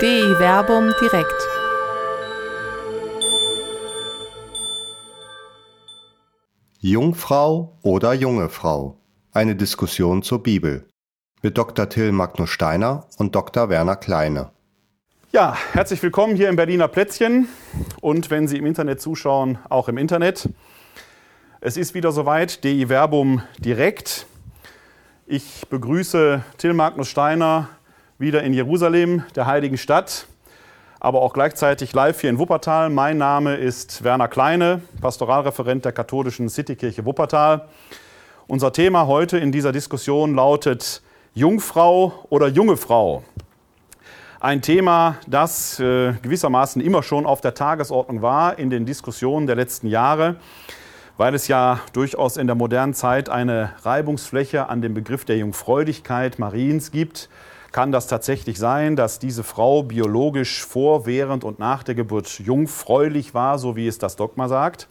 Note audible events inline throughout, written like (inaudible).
DI Werbung direkt. Jungfrau oder junge Frau? Eine Diskussion zur Bibel. Mit Dr. Till Magnus Steiner und Dr. Werner Kleine. Ja, herzlich willkommen hier im Berliner Plätzchen und wenn Sie im Internet zuschauen, auch im Internet. Es ist wieder soweit, DI Verbum direkt. Ich begrüße Till Magnus Steiner wieder in Jerusalem, der heiligen Stadt, aber auch gleichzeitig live hier in Wuppertal. Mein Name ist Werner Kleine, Pastoralreferent der katholischen Citykirche Wuppertal. Unser Thema heute in dieser Diskussion lautet Jungfrau oder junge Frau. Ein Thema, das äh, gewissermaßen immer schon auf der Tagesordnung war in den Diskussionen der letzten Jahre, weil es ja durchaus in der modernen Zeit eine Reibungsfläche an dem Begriff der Jungfräulichkeit Mariens gibt. Kann das tatsächlich sein, dass diese Frau biologisch vor, während und nach der Geburt jungfräulich war, so wie es das Dogma sagt?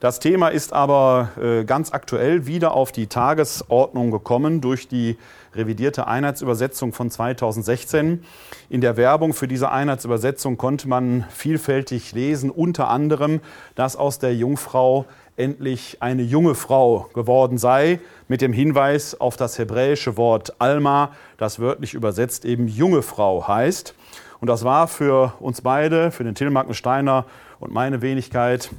Das Thema ist aber äh, ganz aktuell wieder auf die Tagesordnung gekommen durch die revidierte Einheitsübersetzung von 2016. In der Werbung für diese Einheitsübersetzung konnte man vielfältig lesen, unter anderem, dass aus der Jungfrau endlich eine junge Frau geworden sei, mit dem Hinweis auf das hebräische Wort Alma, das wörtlich übersetzt eben junge Frau heißt. Und das war für uns beide, für den Till Steiner und meine Wenigkeit,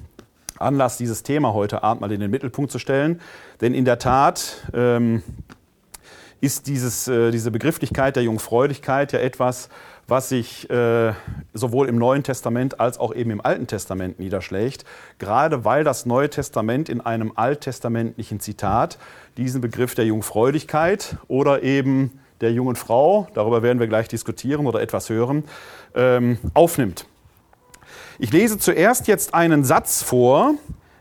Anlass, dieses Thema heute Abend mal in den Mittelpunkt zu stellen. Denn in der Tat ähm, ist dieses, äh, diese Begrifflichkeit der Jungfräulichkeit ja etwas, was sich äh, sowohl im Neuen Testament als auch eben im Alten Testament niederschlägt, gerade weil das Neue Testament in einem alttestamentlichen Zitat diesen Begriff der Jungfräulichkeit oder eben der jungen Frau, darüber werden wir gleich diskutieren oder etwas hören, ähm, aufnimmt. Ich lese zuerst jetzt einen Satz vor,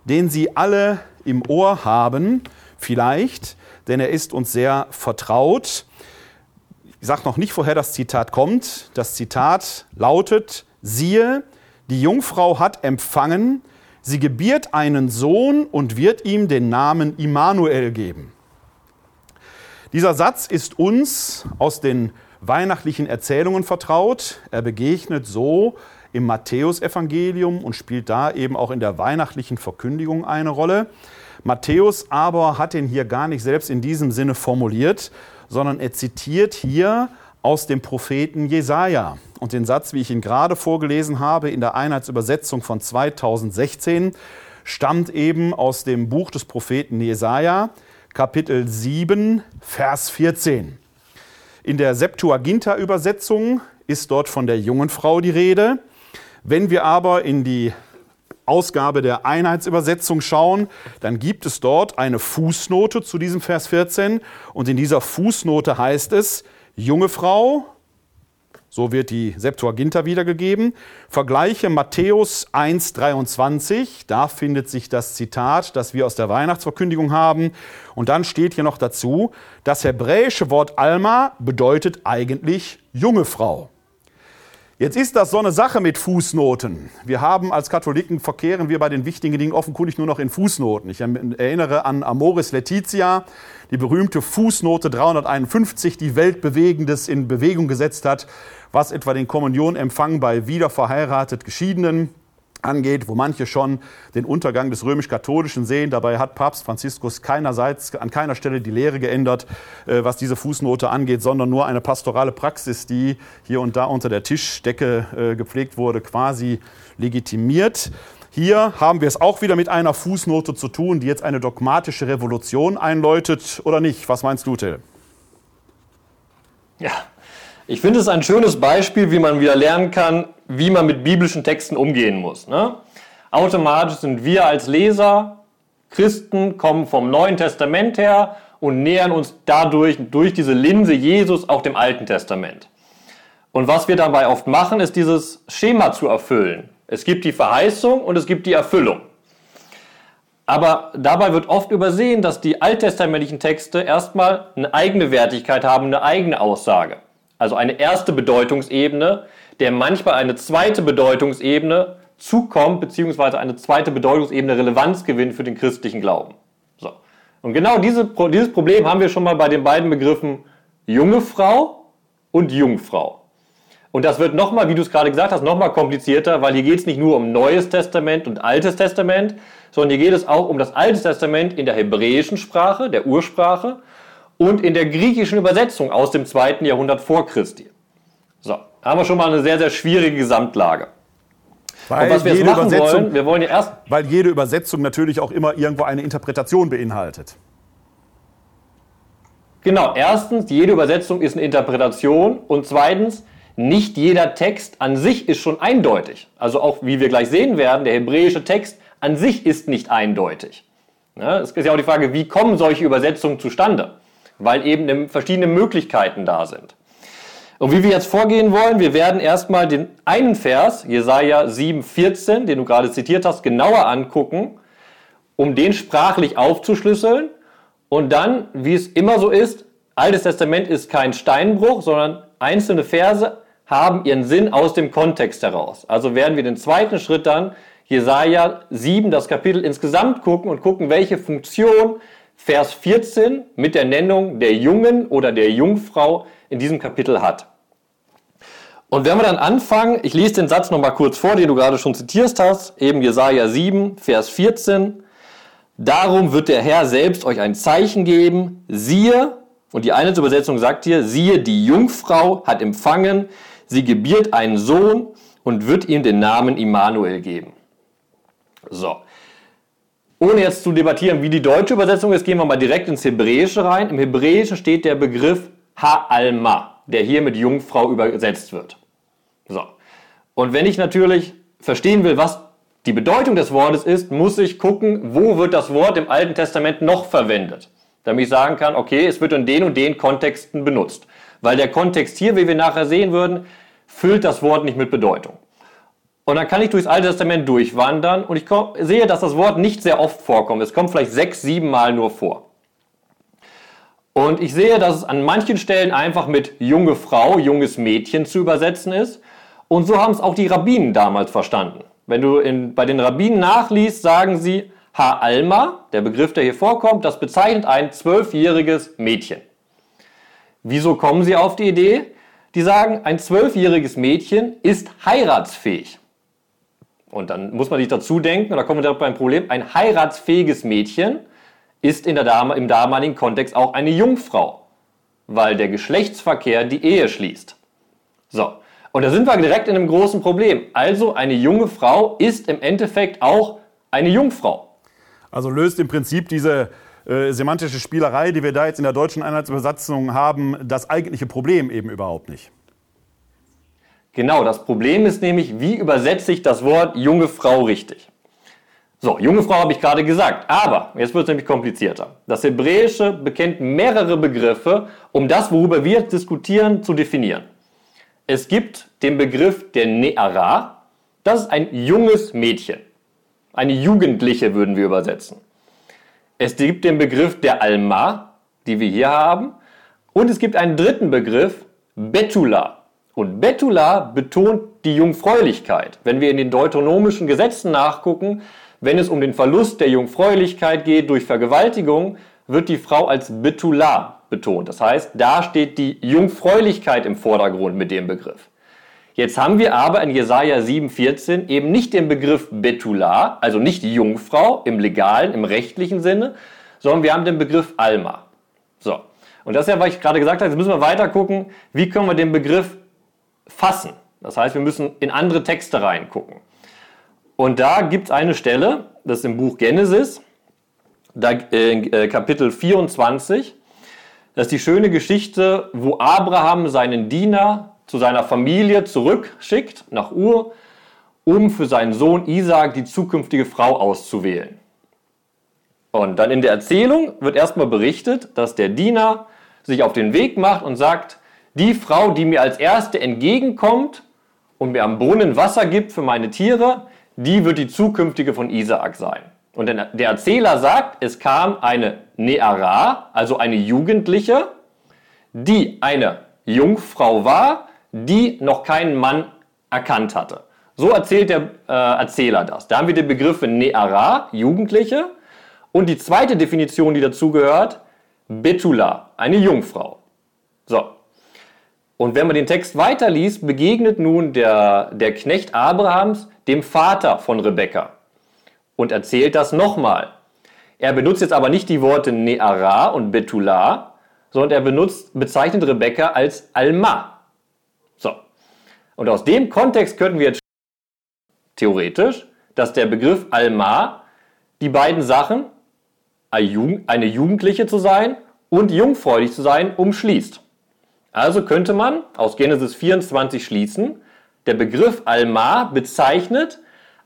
den Sie alle im Ohr haben, vielleicht, denn er ist uns sehr vertraut. Ich sage noch nicht, woher das Zitat kommt. Das Zitat lautet, siehe, die Jungfrau hat empfangen, sie gebiert einen Sohn und wird ihm den Namen Immanuel geben. Dieser Satz ist uns aus den weihnachtlichen Erzählungen vertraut. Er begegnet so im Matthäusevangelium und spielt da eben auch in der weihnachtlichen Verkündigung eine Rolle. Matthäus aber hat ihn hier gar nicht selbst in diesem Sinne formuliert, sondern er zitiert hier aus dem Propheten Jesaja. Und den Satz, wie ich ihn gerade vorgelesen habe, in der Einheitsübersetzung von 2016, stammt eben aus dem Buch des Propheten Jesaja, Kapitel 7, Vers 14. In der Septuaginta-Übersetzung ist dort von der jungen Frau die Rede. Wenn wir aber in die Ausgabe der Einheitsübersetzung schauen, dann gibt es dort eine Fußnote zu diesem Vers 14 und in dieser Fußnote heißt es, junge Frau, so wird die Septuaginta wiedergegeben, vergleiche Matthäus 1,23, da findet sich das Zitat, das wir aus der Weihnachtsverkündigung haben. Und dann steht hier noch dazu, das hebräische Wort Alma bedeutet eigentlich junge Frau. Jetzt ist das so eine Sache mit Fußnoten. Wir haben als Katholiken verkehren wir bei den wichtigen Dingen offenkundig nur noch in Fußnoten. Ich erinnere an Amoris Laetitia, die berühmte Fußnote 351, die Weltbewegendes in Bewegung gesetzt hat, was etwa den Kommunionempfang bei wiederverheiratet Geschiedenen angeht, wo manche schon den Untergang des römisch-katholischen sehen. Dabei hat Papst Franziskus keinerseits an keiner Stelle die Lehre geändert, äh, was diese Fußnote angeht, sondern nur eine pastorale Praxis, die hier und da unter der Tischdecke äh, gepflegt wurde, quasi legitimiert. Hier haben wir es auch wieder mit einer Fußnote zu tun, die jetzt eine dogmatische Revolution einläutet, oder nicht? Was meinst du, Till? Ja, ich finde es ein schönes Beispiel, wie man wieder lernen kann, wie man mit biblischen Texten umgehen muss. Ne? Automatisch sind wir als Leser, Christen, kommen vom Neuen Testament her und nähern uns dadurch durch diese Linse Jesus auch dem Alten Testament. Und was wir dabei oft machen, ist dieses Schema zu erfüllen. Es gibt die Verheißung und es gibt die Erfüllung. Aber dabei wird oft übersehen, dass die alttestamentlichen Texte erstmal eine eigene Wertigkeit haben, eine eigene Aussage also eine erste Bedeutungsebene, der manchmal eine zweite Bedeutungsebene zukommt, beziehungsweise eine zweite Bedeutungsebene Relevanz gewinnt für den christlichen Glauben. So. Und genau diese, dieses Problem haben wir schon mal bei den beiden Begriffen junge Frau und Jungfrau. Und das wird nochmal, wie du es gerade gesagt hast, nochmal komplizierter, weil hier geht es nicht nur um Neues Testament und Altes Testament, sondern hier geht es auch um das Alte Testament in der hebräischen Sprache, der Ursprache, und in der griechischen Übersetzung aus dem zweiten Jahrhundert vor Christi. So, haben wir schon mal eine sehr, sehr schwierige Gesamtlage. Weil und was wir jetzt jede machen Übersetzung- wollen, wir wollen ja erst Weil jede Übersetzung natürlich auch immer irgendwo eine Interpretation beinhaltet. Genau, erstens, jede Übersetzung ist eine Interpretation und zweitens, nicht jeder Text an sich ist schon eindeutig. Also auch, wie wir gleich sehen werden, der hebräische Text an sich ist nicht eindeutig. Ja, es ist ja auch die Frage, wie kommen solche Übersetzungen zustande? Weil eben ne- verschiedene Möglichkeiten da sind. Und wie wir jetzt vorgehen wollen, wir werden erstmal den einen Vers, Jesaja 7,14, den du gerade zitiert hast, genauer angucken, um den sprachlich aufzuschlüsseln und dann, wie es immer so ist, Altes Testament ist kein Steinbruch, sondern einzelne Verse haben ihren Sinn aus dem Kontext heraus. Also werden wir den zweiten Schritt dann, Jesaja 7, das Kapitel insgesamt gucken und gucken, welche Funktion Vers 14 mit der Nennung der Jungen oder der Jungfrau in diesem Kapitel hat. Und wenn wir dann anfangen, ich lese den Satz nochmal kurz vor, den du gerade schon zitiert hast, eben Jesaja 7, Vers 14. Darum wird der Herr selbst euch ein Zeichen geben. Siehe, und die eine Übersetzung sagt hier, siehe, die Jungfrau hat empfangen, sie gebiert einen Sohn und wird ihm den Namen Immanuel geben. So. Ohne jetzt zu debattieren, wie die deutsche Übersetzung ist, gehen wir mal direkt ins Hebräische rein. Im Hebräischen steht der Begriff Ha-Alma, der hier mit Jungfrau übersetzt wird. So. Und wenn ich natürlich verstehen will, was die Bedeutung des Wortes ist, muss ich gucken, wo wird das Wort im Alten Testament noch verwendet. Damit ich sagen kann, okay, es wird in den und den Kontexten benutzt. Weil der Kontext hier, wie wir nachher sehen würden, füllt das Wort nicht mit Bedeutung. Und dann kann ich durchs Alte Testament durchwandern und ich komm- sehe, dass das Wort nicht sehr oft vorkommt. Es kommt vielleicht sechs, sieben Mal nur vor. Und ich sehe, dass es an manchen Stellen einfach mit junge Frau, junges Mädchen zu übersetzen ist. Und so haben es auch die Rabbinen damals verstanden. Wenn du in, bei den Rabbinen nachliest, sagen sie, Ha-Alma, der Begriff, der hier vorkommt, das bezeichnet ein zwölfjähriges Mädchen. Wieso kommen sie auf die Idee? Die sagen, ein zwölfjähriges Mädchen ist heiratsfähig. Und dann muss man sich dazu denken, und da kommen wir direkt beim Problem, ein heiratsfähiges Mädchen ist in der Dame, im damaligen Kontext auch eine Jungfrau, weil der Geschlechtsverkehr die Ehe schließt. So, und da sind wir direkt in einem großen Problem. Also eine junge Frau ist im Endeffekt auch eine Jungfrau. Also löst im Prinzip diese äh, semantische Spielerei, die wir da jetzt in der deutschen Einheitsübersetzung haben, das eigentliche Problem eben überhaupt nicht. Genau, das Problem ist nämlich, wie übersetze ich das Wort junge Frau richtig? So, junge Frau habe ich gerade gesagt, aber jetzt wird es nämlich komplizierter. Das Hebräische bekennt mehrere Begriffe, um das, worüber wir diskutieren, zu definieren. Es gibt den Begriff der Ne'ara, das ist ein junges Mädchen. Eine Jugendliche würden wir übersetzen. Es gibt den Begriff der Alma, die wir hier haben. Und es gibt einen dritten Begriff, Betula. Und Betula betont die Jungfräulichkeit. Wenn wir in den deuteronomischen Gesetzen nachgucken, wenn es um den Verlust der Jungfräulichkeit geht durch Vergewaltigung, wird die Frau als Betula betont. Das heißt, da steht die Jungfräulichkeit im Vordergrund mit dem Begriff. Jetzt haben wir aber in Jesaja 7,14 eben nicht den Begriff Betula, also nicht Jungfrau im legalen, im rechtlichen Sinne, sondern wir haben den Begriff Alma. So. Und das ist ja, was ich gerade gesagt habe, jetzt müssen wir weiter gucken, wie können wir den Begriff fassen. Das heißt, wir müssen in andere Texte reingucken. Und da gibt es eine Stelle, das ist im Buch Genesis, da, äh, Kapitel 24. Das ist die schöne Geschichte, wo Abraham seinen Diener zu seiner Familie zurückschickt, nach Ur, um für seinen Sohn Isaac die zukünftige Frau auszuwählen. Und dann in der Erzählung wird erstmal berichtet, dass der Diener sich auf den Weg macht und sagt, die Frau, die mir als erste entgegenkommt und mir am Brunnen Wasser gibt für meine Tiere, die wird die zukünftige von Isaak sein. Und der Erzähler sagt, es kam eine Neara, also eine Jugendliche, die eine Jungfrau war, die noch keinen Mann erkannt hatte. So erzählt der äh, Erzähler das. Da haben wir die Begriffe Neara, Jugendliche, und die zweite Definition, die dazugehört, Betula, eine Jungfrau. So. Und wenn man den Text weiterliest, begegnet nun der, der Knecht Abrahams dem Vater von Rebekka und erzählt das nochmal. Er benutzt jetzt aber nicht die Worte Neara und Betula, sondern er benutzt, bezeichnet Rebekka als Alma. So. Und aus dem Kontext könnten wir jetzt theoretisch, dass der Begriff Alma die beiden Sachen, eine Jugendliche zu sein und jungfräulich zu sein, umschließt. Also könnte man aus Genesis 24 schließen, der Begriff Alma bezeichnet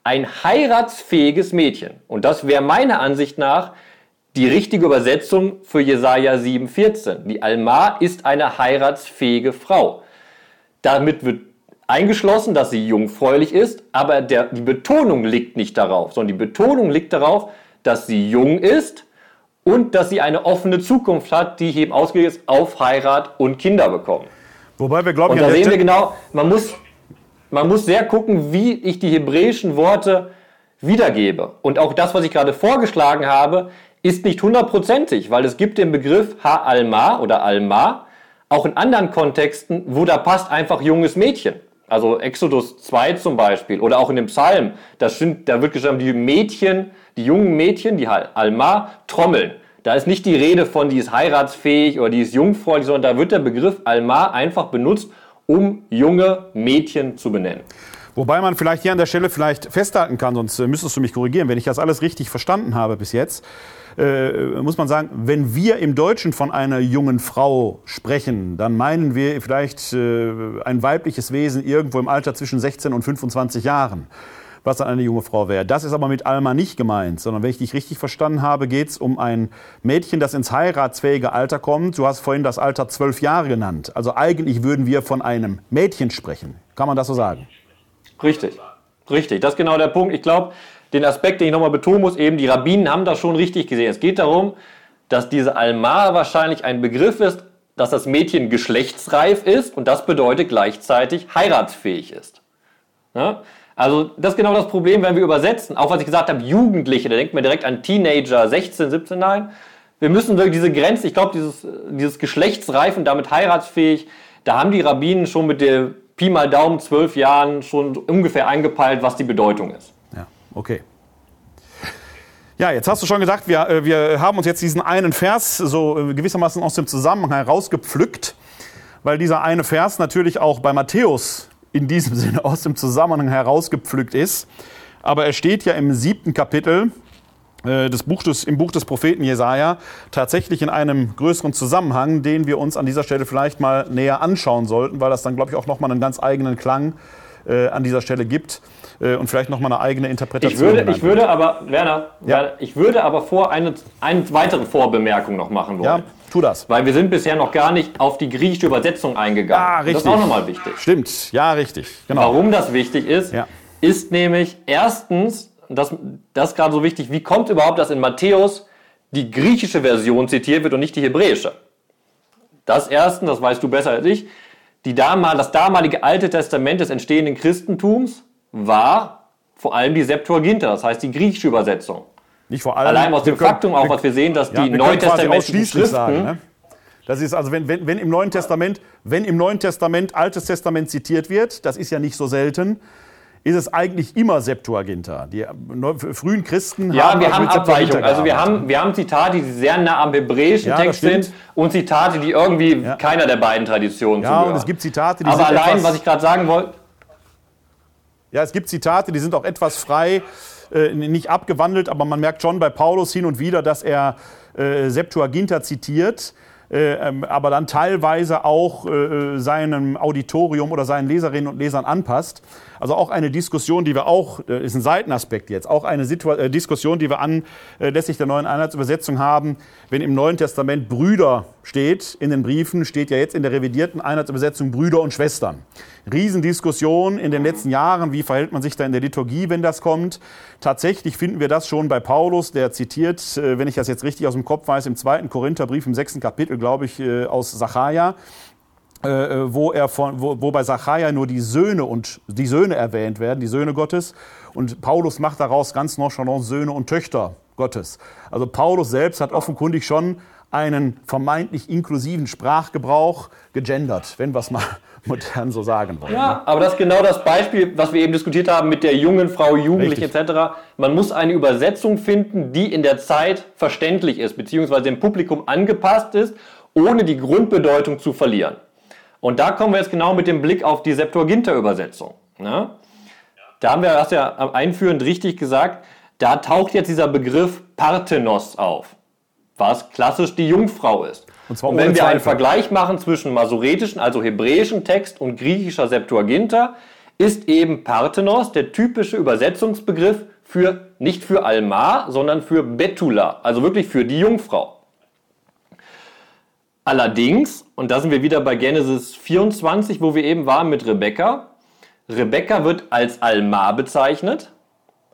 ein heiratsfähiges Mädchen. Und das wäre meiner Ansicht nach die richtige Übersetzung für Jesaja 7,14. Die Alma ist eine heiratsfähige Frau. Damit wird eingeschlossen, dass sie jungfräulich ist, aber der, die Betonung liegt nicht darauf, sondern die Betonung liegt darauf, dass sie jung ist und dass sie eine offene Zukunft hat, die eben ausgelegt ist auf Heirat und Kinder bekommen. Wobei wir glauben, und da sehen wir genau, man muss, man muss sehr gucken, wie ich die hebräischen Worte wiedergebe. Und auch das, was ich gerade vorgeschlagen habe, ist nicht hundertprozentig, weil es gibt den Begriff Ha-Alma oder Alma auch in anderen Kontexten, wo da passt einfach junges Mädchen. Also Exodus 2 zum Beispiel oder auch in dem Psalm, das sind, da wird geschrieben, die Mädchen, die jungen Mädchen, die Alma, trommeln. Da ist nicht die Rede von, die ist heiratsfähig oder die ist jungfräulich, sondern da wird der Begriff Alma einfach benutzt, um junge Mädchen zu benennen. Wobei man vielleicht hier an der Stelle vielleicht festhalten kann, sonst äh, müsstest du mich korrigieren, wenn ich das alles richtig verstanden habe bis jetzt, äh, muss man sagen, wenn wir im Deutschen von einer jungen Frau sprechen, dann meinen wir vielleicht äh, ein weibliches Wesen irgendwo im Alter zwischen 16 und 25 Jahren was dann eine junge Frau wäre. Das ist aber mit Alma nicht gemeint, sondern wenn ich dich richtig verstanden habe, geht es um ein Mädchen, das ins heiratsfähige Alter kommt. Du hast vorhin das Alter zwölf Jahre genannt. Also eigentlich würden wir von einem Mädchen sprechen. Kann man das so sagen? Richtig, richtig. Das ist genau der Punkt. Ich glaube, den Aspekt, den ich nochmal betonen muss, eben die Rabbinen haben das schon richtig gesehen. Es geht darum, dass diese Alma wahrscheinlich ein Begriff ist, dass das Mädchen geschlechtsreif ist und das bedeutet gleichzeitig heiratsfähig ist. Ja? Also das ist genau das Problem, wenn wir übersetzen. Auch was ich gesagt habe, Jugendliche, da denkt man direkt an Teenager, 16, 17, nein. Wir müssen wirklich diese Grenze, ich glaube, dieses, dieses Geschlechtsreif und damit heiratsfähig, da haben die Rabbinen schon mit der Pi mal Daumen zwölf Jahren schon ungefähr eingepeilt, was die Bedeutung ist. Ja, okay. Ja, jetzt hast du schon gesagt, wir, äh, wir haben uns jetzt diesen einen Vers so äh, gewissermaßen aus dem Zusammenhang herausgepflückt, weil dieser eine Vers natürlich auch bei Matthäus in diesem (laughs) Sinne aus dem Zusammenhang herausgepflückt ist. Aber er steht ja im siebten Kapitel äh, des Buch im Buch des Propheten Jesaja tatsächlich in einem größeren Zusammenhang, den wir uns an dieser Stelle vielleicht mal näher anschauen sollten, weil das dann, glaube ich, auch nochmal einen ganz eigenen Klang äh, an dieser Stelle gibt äh, und vielleicht nochmal eine eigene Interpretation. Ich würde, ich würde aber, Werner, ja. ich würde aber vor eine, eine weitere Vorbemerkung noch machen wollen. Ja, tu das. Weil wir sind bisher noch gar nicht auf die griechische Übersetzung eingegangen. Ja, richtig. Das ist auch nochmal wichtig. Stimmt, ja, richtig. Genau. Warum das wichtig ist, ja. ist nämlich erstens, das, das ist gerade so wichtig, wie kommt überhaupt, dass in Matthäus die griechische Version zitiert wird und nicht die hebräische? Das erstens, das weißt du besser als ich, die damal, das damalige Alte Testament des entstehenden Christentums war vor allem die Septuaginta, das heißt die griechische Übersetzung. Nicht vor allem. Allein aus dem können, Faktum auch, was wir sehen, dass ja, die neutestamentlichen Schriften sagen, ne? Das ist also, wenn, wenn, wenn, im Neuen Testament, wenn im Neuen Testament Altes Testament zitiert wird, das ist ja nicht so selten, ist es eigentlich immer Septuaginta. Die frühen Christen ja, haben wir haben Abweichungen. Also wir haben, wir haben Zitate, die sehr nah am hebräischen ja, Text sind und Zitate, die irgendwie ja. keiner der beiden Traditionen ja, zugehören. Ja, und es gibt Zitate, die Aber allein, was ich gerade sagen wollte, ja, es gibt Zitate, die sind auch etwas frei, äh, nicht abgewandelt, aber man merkt schon bei Paulus hin und wieder, dass er äh, Septuaginta zitiert. Äh, ähm, aber dann teilweise auch äh, seinem Auditorium oder seinen Leserinnen und Lesern anpasst. Also auch eine Diskussion, die wir auch, äh, ist ein Seitenaspekt jetzt, auch eine Situa äh, Diskussion, die wir anlässlich der neuen Einheitsübersetzung haben, wenn im Neuen Testament Brüder steht, in den Briefen steht ja jetzt in der revidierten Einheitsübersetzung Brüder und Schwestern. Riesendiskussion in den letzten Jahren, wie verhält man sich da in der Liturgie, wenn das kommt. Tatsächlich finden wir das schon bei Paulus, der zitiert, äh, wenn ich das jetzt richtig aus dem Kopf weiß, im zweiten Korintherbrief im sechsten Kapitel, glaube ich, aus Sacharja, äh, äh, wo, er von, wo, wo bei Sacharja nur die Söhne und die Söhne erwähnt werden, die Söhne Gottes. Und Paulus macht daraus ganz nonchalant Söhne und Töchter Gottes. Also Paulus selbst hat offenkundig schon einen vermeintlich inklusiven Sprachgebrauch gegendert, wenn wir es mal (laughs) modern so sagen wollen. Ja, aber das ist genau das Beispiel, was wir eben diskutiert haben mit der jungen Frau, Jugendlich Richtig. etc. Man muss eine Übersetzung finden, die in der Zeit verständlich ist, beziehungsweise dem Publikum angepasst ist, ohne die Grundbedeutung zu verlieren. Und da kommen wir jetzt genau mit dem Blick auf die Septuaginta-Übersetzung. Ne? Da haben wir, hast du ja einführend richtig gesagt, da taucht jetzt dieser Begriff Parthenos auf, was klassisch die Jungfrau ist. Und Und wenn wir einen. Vergleich machen zwischen masoretischen, also hebräischen Text und griechischer Septuaginta, ist eben Parthenos der typische Übersetzungsbegriff für nicht für Alma, sondern für Betula, also wirklich für die Jungfrau. Allerdings, und da sind wir wieder bei Genesis 24, wo wir eben waren mit Rebekka, Rebekka wird als Alma bezeichnet,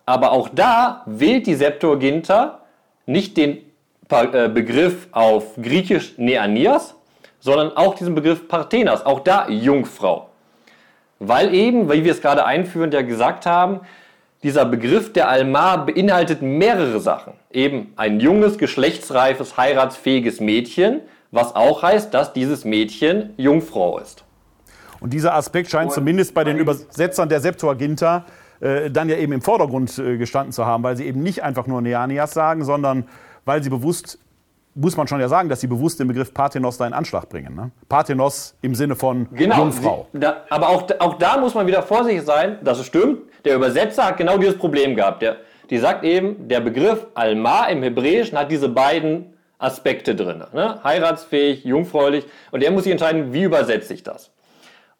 aber auch da wählt die Septuaginta nicht den äh, Begriff auf Griechisch Neanias, sondern auch diesen Begriff Parthenas, auch da Jungfrau. Weil eben, wie wir es gerade einführend ja gesagt haben, dieser Begriff der Alma beinhaltet mehrere Sachen. Eben ein junges, geschlechtsreifes, heiratsfähiges Mädchen, was auch heißt, dass dieses Mädchen Jungfrau ist. Und dieser Aspekt scheint zumindest bei den Übersetzern der Septuaginta äh, dann ja eben im Vordergrund äh, gestanden zu haben, weil sie eben nicht einfach nur Neanias sagen, sondern weil sie bewusst, muss man schon ja sagen, dass sie bewusst den Begriff Parthenos da in Anschlag bringen. Ne? Parthenos im Sinne von Genau. Jungfrau. Sie, da, aber auch, auch da muss man wieder vorsichtig sein, dass es stimmt. Der Übersetzer hat genau dieses Problem gehabt. Der, die sagt eben, der Begriff Alma im Hebräischen hat diese beiden Aspekte drin. Ne? Heiratsfähig, jungfräulich. Und er muss sich entscheiden, wie übersetze ich das.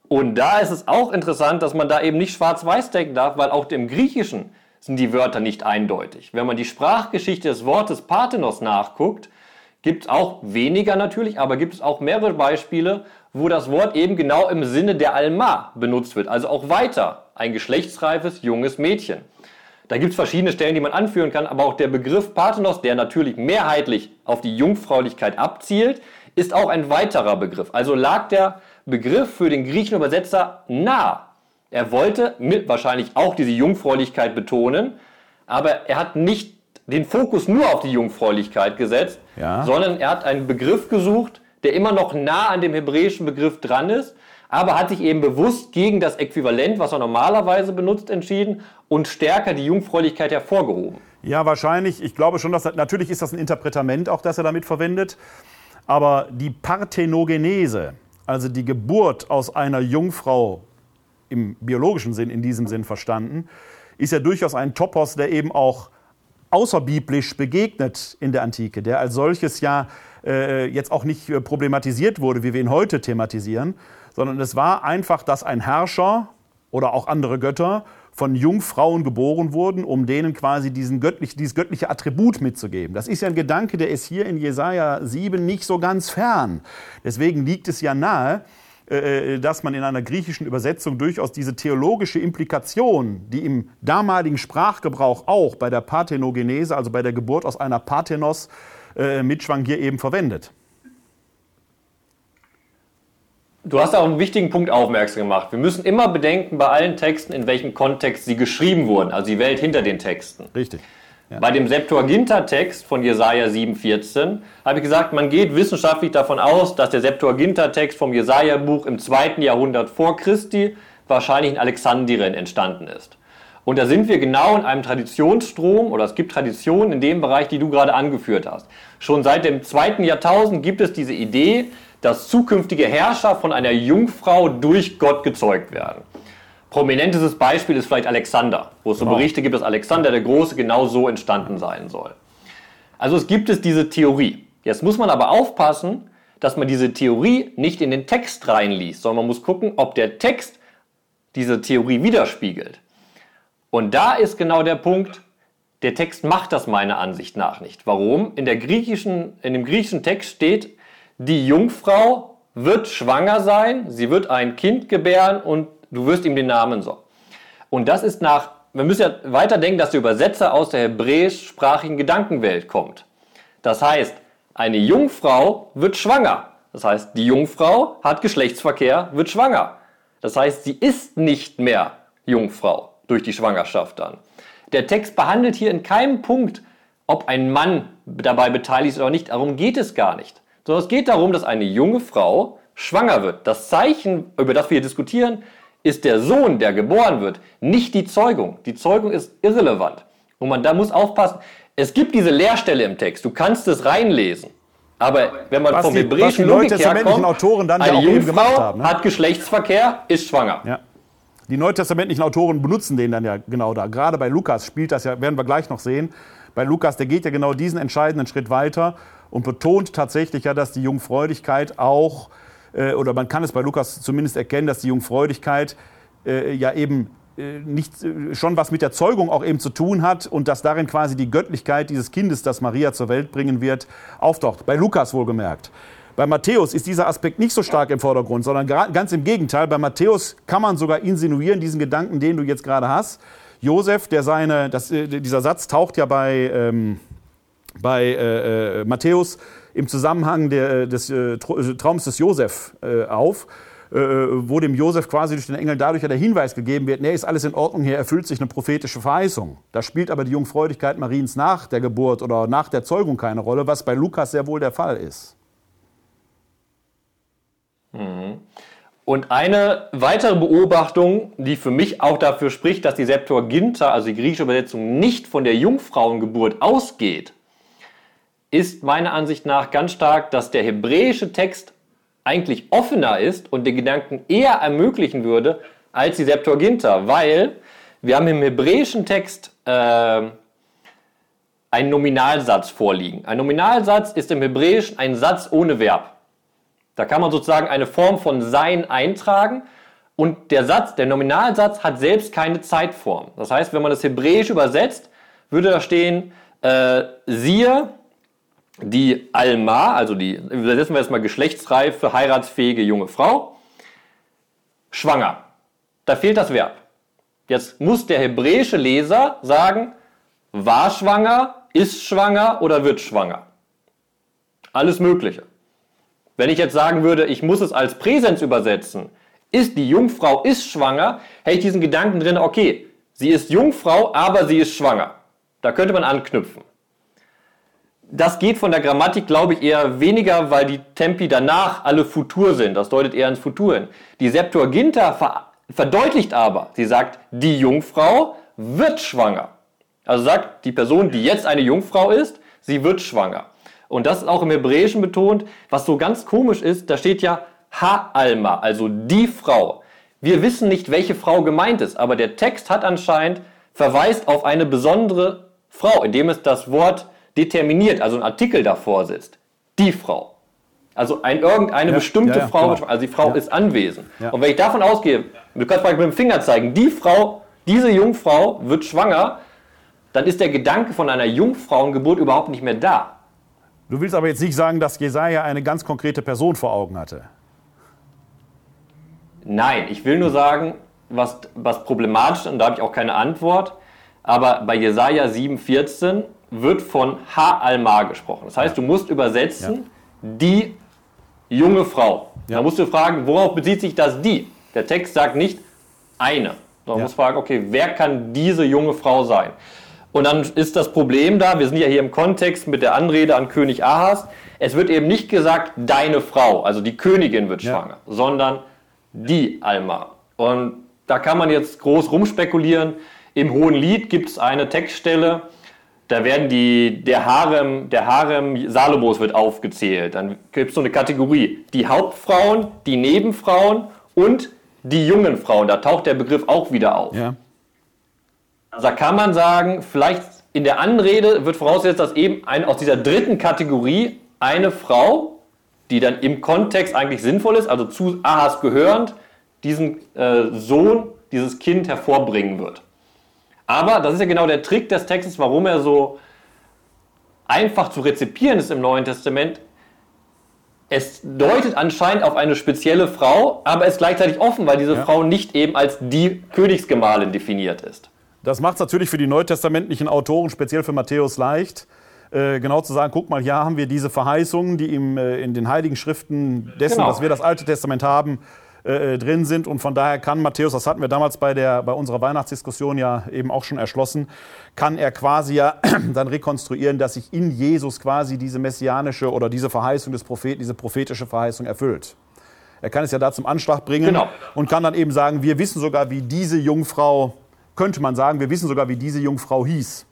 Und da ist es auch interessant, dass man da eben nicht schwarz-weiß denken darf, weil auch im Griechischen sind die Wörter nicht eindeutig. Wenn man die Sprachgeschichte des Wortes Parthenos nachguckt, gibt es auch weniger natürlich, aber gibt es auch mehrere Beispiele, wo das Wort eben genau im Sinne der Alma benutzt wird. Also auch weiter, ein geschlechtsreifes junges Mädchen. Da gibt es verschiedene Stellen, die man anführen kann, aber auch der Begriff Parthenos, der natürlich mehrheitlich auf die Jungfräulichkeit abzielt, ist auch ein weiterer Begriff. Also lag der Begriff für den griechischen Übersetzer nah. Er wollte mit wahrscheinlich auch diese Jungfräulichkeit betonen, aber er hat nicht den Fokus nur auf die Jungfräulichkeit gesetzt, Ja. sondern er hat einen Begriff gesucht, der immer noch nah an dem hebräischen Begriff dran ist, aber hat sich eben bewusst gegen das Äquivalent, was er normalerweise benutzt, entschieden und stärker die Jungfräulichkeit hervorgehoben. Ja, wahrscheinlich. Ich glaube schon, dass natürlich ist das ein Interpretament auch, das er damit verwendet. Aber die Parthenogenese, also die Geburt aus einer Jungfrau im biologischen Sinn, in diesem Sinn verstanden, ist ja durchaus ein Topos, der eben auch außerbiblisch begegnet in der Antike, der als solches ja äh, jetzt auch nicht äh, problematisiert wurde, wie wir ihn heute thematisieren, sondern es war einfach, dass ein Herrscher oder auch andere Götter von Jungfrauen geboren wurden, um denen quasi diesen göttlich, dieses göttliche Attribut mitzugeben. Das ist ja ein Gedanke, der ist hier in Jesaja 7 nicht so ganz fern. Deswegen liegt es ja nahe, äh, dass man in einer griechischen Übersetzung durchaus diese theologische Implikation, die im damaligen Sprachgebrauch auch bei der Parthenogenese, also bei der Geburt aus einer Parthenos, äh, mitschwang, hier eben verwendet. Du hast auch einen wichtigen Punkt aufmerksam gemacht. Wir müssen immer bedenken bei allen Texten, in welchem Kontext sie geschrieben wurden, also die Welt hinter den Texten. Richtig. Ja. Bei dem Septuaginta-Text von Jesaja 7,14 habe ich gesagt, man geht wissenschaftlich davon aus, dass der Septuaginta-Text vom Jesaja-Buch im zweiten Jahrhundert vor Christi wahrscheinlich in Alexandrien entstanden ist. Und da sind wir genau in einem Traditionsstrom oder es gibt Traditionen in dem Bereich, die du gerade angeführt hast. Schon seit dem zweiten Jahrtausend gibt es diese Idee, dass zukünftige Herrscher von einer Jungfrau durch Gott gezeugt werden. Prominentestes Beispiel ist vielleicht Alexander, wo es so Genau. Berichte gibt, dass Alexander der Große genau so entstanden sein soll. Also es gibt es diese Theorie. Jetzt muss man aber aufpassen, dass man diese Theorie nicht in den Text reinliest, sondern man muss gucken, ob der Text diese Theorie widerspiegelt. Und da ist genau der Punkt, der Text macht das meiner Ansicht nach nicht. Warum? In, der griechischen, in dem griechischen Text steht, die Jungfrau wird schwanger sein, sie wird ein Kind gebären und du wirst ihm den Namen so. Und das ist nach, wir müssen ja weiterdenken, dass der Übersetzer aus der hebräischsprachigen Gedankenwelt kommt. Das heißt, eine Jungfrau wird schwanger. Das heißt, die Jungfrau hat Geschlechtsverkehr, wird schwanger. Das heißt, sie ist nicht mehr Jungfrau durch die Schwangerschaft dann. Der Text behandelt hier in keinem Punkt, ob ein Mann dabei beteiligt ist oder nicht. Darum geht es gar nicht. Sondern es geht darum, dass eine junge Frau schwanger wird. Das Zeichen, über das wir hier diskutieren, ist der Sohn, der geboren wird, nicht die Zeugung. Die Zeugung ist irrelevant. Und man da muss aufpassen. Es gibt diese Leerstelle im Text. Du kannst es reinlesen. Aber wenn man Was vom die- hebräischen was die Logik neutestamentlichen herkommt, Autoren dann ja eine Jungfrau haben, ne? hat Geschlechtsverkehr, ist schwanger. Ja. Die neutestamentlichen Autoren benutzen den dann ja genau da. Gerade bei Lukas spielt das ja, werden wir gleich noch sehen. Bei Lukas, der geht ja genau diesen entscheidenden Schritt weiter und betont tatsächlich ja, dass die Jungfräulichkeit auch, äh, oder man kann es bei Lukas zumindest erkennen, dass die Jungfräulichkeit äh, ja eben äh, nicht, äh, schon was mit der Zeugung auch eben zu tun hat und dass darin quasi die Göttlichkeit dieses Kindes, das Maria zur Welt bringen wird, auftaucht. Bei Lukas wohlgemerkt. Bei Matthäus ist dieser Aspekt nicht so stark im Vordergrund, sondern ganz im Gegenteil. Bei Matthäus kann man sogar insinuieren, diesen Gedanken, den du jetzt gerade hast. Josef, der seine, das, äh, dieser Satz taucht ja bei, ähm, bei äh, äh, Matthäus im Zusammenhang der, des äh, äh, Traums des Josef äh, auf, äh, wo dem Josef quasi durch den Engel dadurch ja der Hinweis gegeben wird, nee, ist alles in Ordnung, hier erfüllt sich eine prophetische Verheißung. Da spielt aber die Jungfräulichkeit Mariens nach der Geburt oder nach der Zeugung keine Rolle, was bei Lukas sehr wohl der Fall ist. Und eine weitere Beobachtung, die für mich auch dafür spricht, dass die Septuaginta, also die griechische Übersetzung, nicht von der Jungfrauengeburt ausgeht, ist meiner Ansicht nach ganz stark, dass der hebräische Text eigentlich offener ist und den Gedanken eher ermöglichen würde als die Septuaginta, weil wir haben im hebräischen Text äh, einen Nominalsatz vorliegen. Ein Nominalsatz ist im Hebräischen ein Satz ohne Verb. Da kann man sozusagen eine Form von Sein eintragen und der Satz, der Nominalsatz hat selbst keine Zeitform. Das heißt, wenn man das Hebräisch übersetzt, würde da stehen, äh, siehe die Alma, also die, übersetzen wir jetzt mal geschlechtsreife, heiratsfähige junge Frau, schwanger. Da fehlt das Verb. Jetzt muss der hebräische Leser sagen, war schwanger, ist schwanger oder wird schwanger. Alles Mögliche. Wenn ich jetzt sagen würde, ich muss es als Präsens übersetzen, ist die Jungfrau ist schwanger, hätte ich diesen Gedanken drin, okay, sie ist Jungfrau, aber sie ist schwanger. Da könnte man anknüpfen. Das geht von der Grammatik, glaube ich, eher weniger, weil die Tempi danach alle Futur sind. Das deutet eher ins Futur hin. Die Septuaginta ver verdeutlicht aber, sie sagt, die Jungfrau wird schwanger. Also sagt die Person, die jetzt eine Jungfrau ist, sie wird schwanger. Und das ist auch im Hebräischen betont, was so ganz komisch ist, da steht ja Ha-Alma, also die Frau. Wir wissen nicht, welche Frau gemeint ist, aber der Text hat anscheinend verweist auf eine besondere Frau, indem es das Wort determiniert, also ein Artikel davor sitzt. Die Frau. Also ein, irgendeine Ja, bestimmte ja, ja, Frau, wird schwanger. also die Frau ist anwesend. Und wenn ich davon ausgehe, du kannst mal mit dem Finger zeigen, die Frau, diese Jungfrau wird schwanger, dann ist der Gedanke von einer Jungfrauengeburt überhaupt nicht mehr da. Du willst aber jetzt nicht sagen, dass Jesaja eine ganz konkrete Person vor Augen hatte. Nein, ich will nur sagen, was, was problematisch ist, und da habe ich auch keine Antwort, aber bei Jesaja 7,14 wird von Ha-Alma gesprochen. Das heißt, du musst übersetzen, die junge Frau. Ja. Da musst du fragen, worauf bezieht sich das die? Der Text sagt nicht eine. Man muss fragen, okay, wer kann diese junge Frau sein? Und dann ist das Problem da, wir sind ja hier im Kontext mit der Anrede an König Ahas, es wird eben nicht gesagt, deine Frau, also die Königin wird Ja. schwanger, sondern die Alma. Und da kann man jetzt groß rumspekulieren. Im Hohen Lied gibt es eine Textstelle, da werden die, der Harem, der Harem Salomos wird aufgezählt. Dann gibt es so eine Kategorie. Die Hauptfrauen, die Nebenfrauen und die jungen Frauen. Da taucht der Begriff auch wieder auf. Ja. Also da kann man sagen, vielleicht in der Anrede wird vorausgesetzt, dass eben ein, aus dieser dritten Kategorie eine Frau, die dann im Kontext eigentlich sinnvoll ist, also zu Ahas gehörend, diesen äh, Sohn, dieses Kind hervorbringen wird. Aber das ist ja genau der Trick des Textes, warum er so einfach zu rezipieren ist im Neuen Testament. Es deutet anscheinend auf eine spezielle Frau, aber ist gleichzeitig offen, weil diese Ja. Frau nicht eben als die Königsgemahlin definiert ist. Das macht es natürlich für die neutestamentlichen Autoren, speziell für Matthäus, leicht, äh, genau zu sagen, guck mal, hier haben wir diese Verheißungen, die im, äh, in den Heiligen Schriften dessen, Genau. was wir das Alte Testament haben, äh, drin sind. Und von daher kann Matthäus, das hatten wir damals bei, der, bei unserer Weihnachtsdiskussion ja eben auch schon erschlossen, kann er quasi ja (clears throat) dann rekonstruieren, dass sich in Jesus quasi diese messianische oder diese Verheißung des Propheten, diese prophetische Verheißung erfüllt. Er kann es ja da zum Anschlag bringen Genau. und kann dann eben sagen, wir wissen sogar, wie diese Jungfrau, könnte man sagen, wir wissen sogar, wie diese Jungfrau hieß.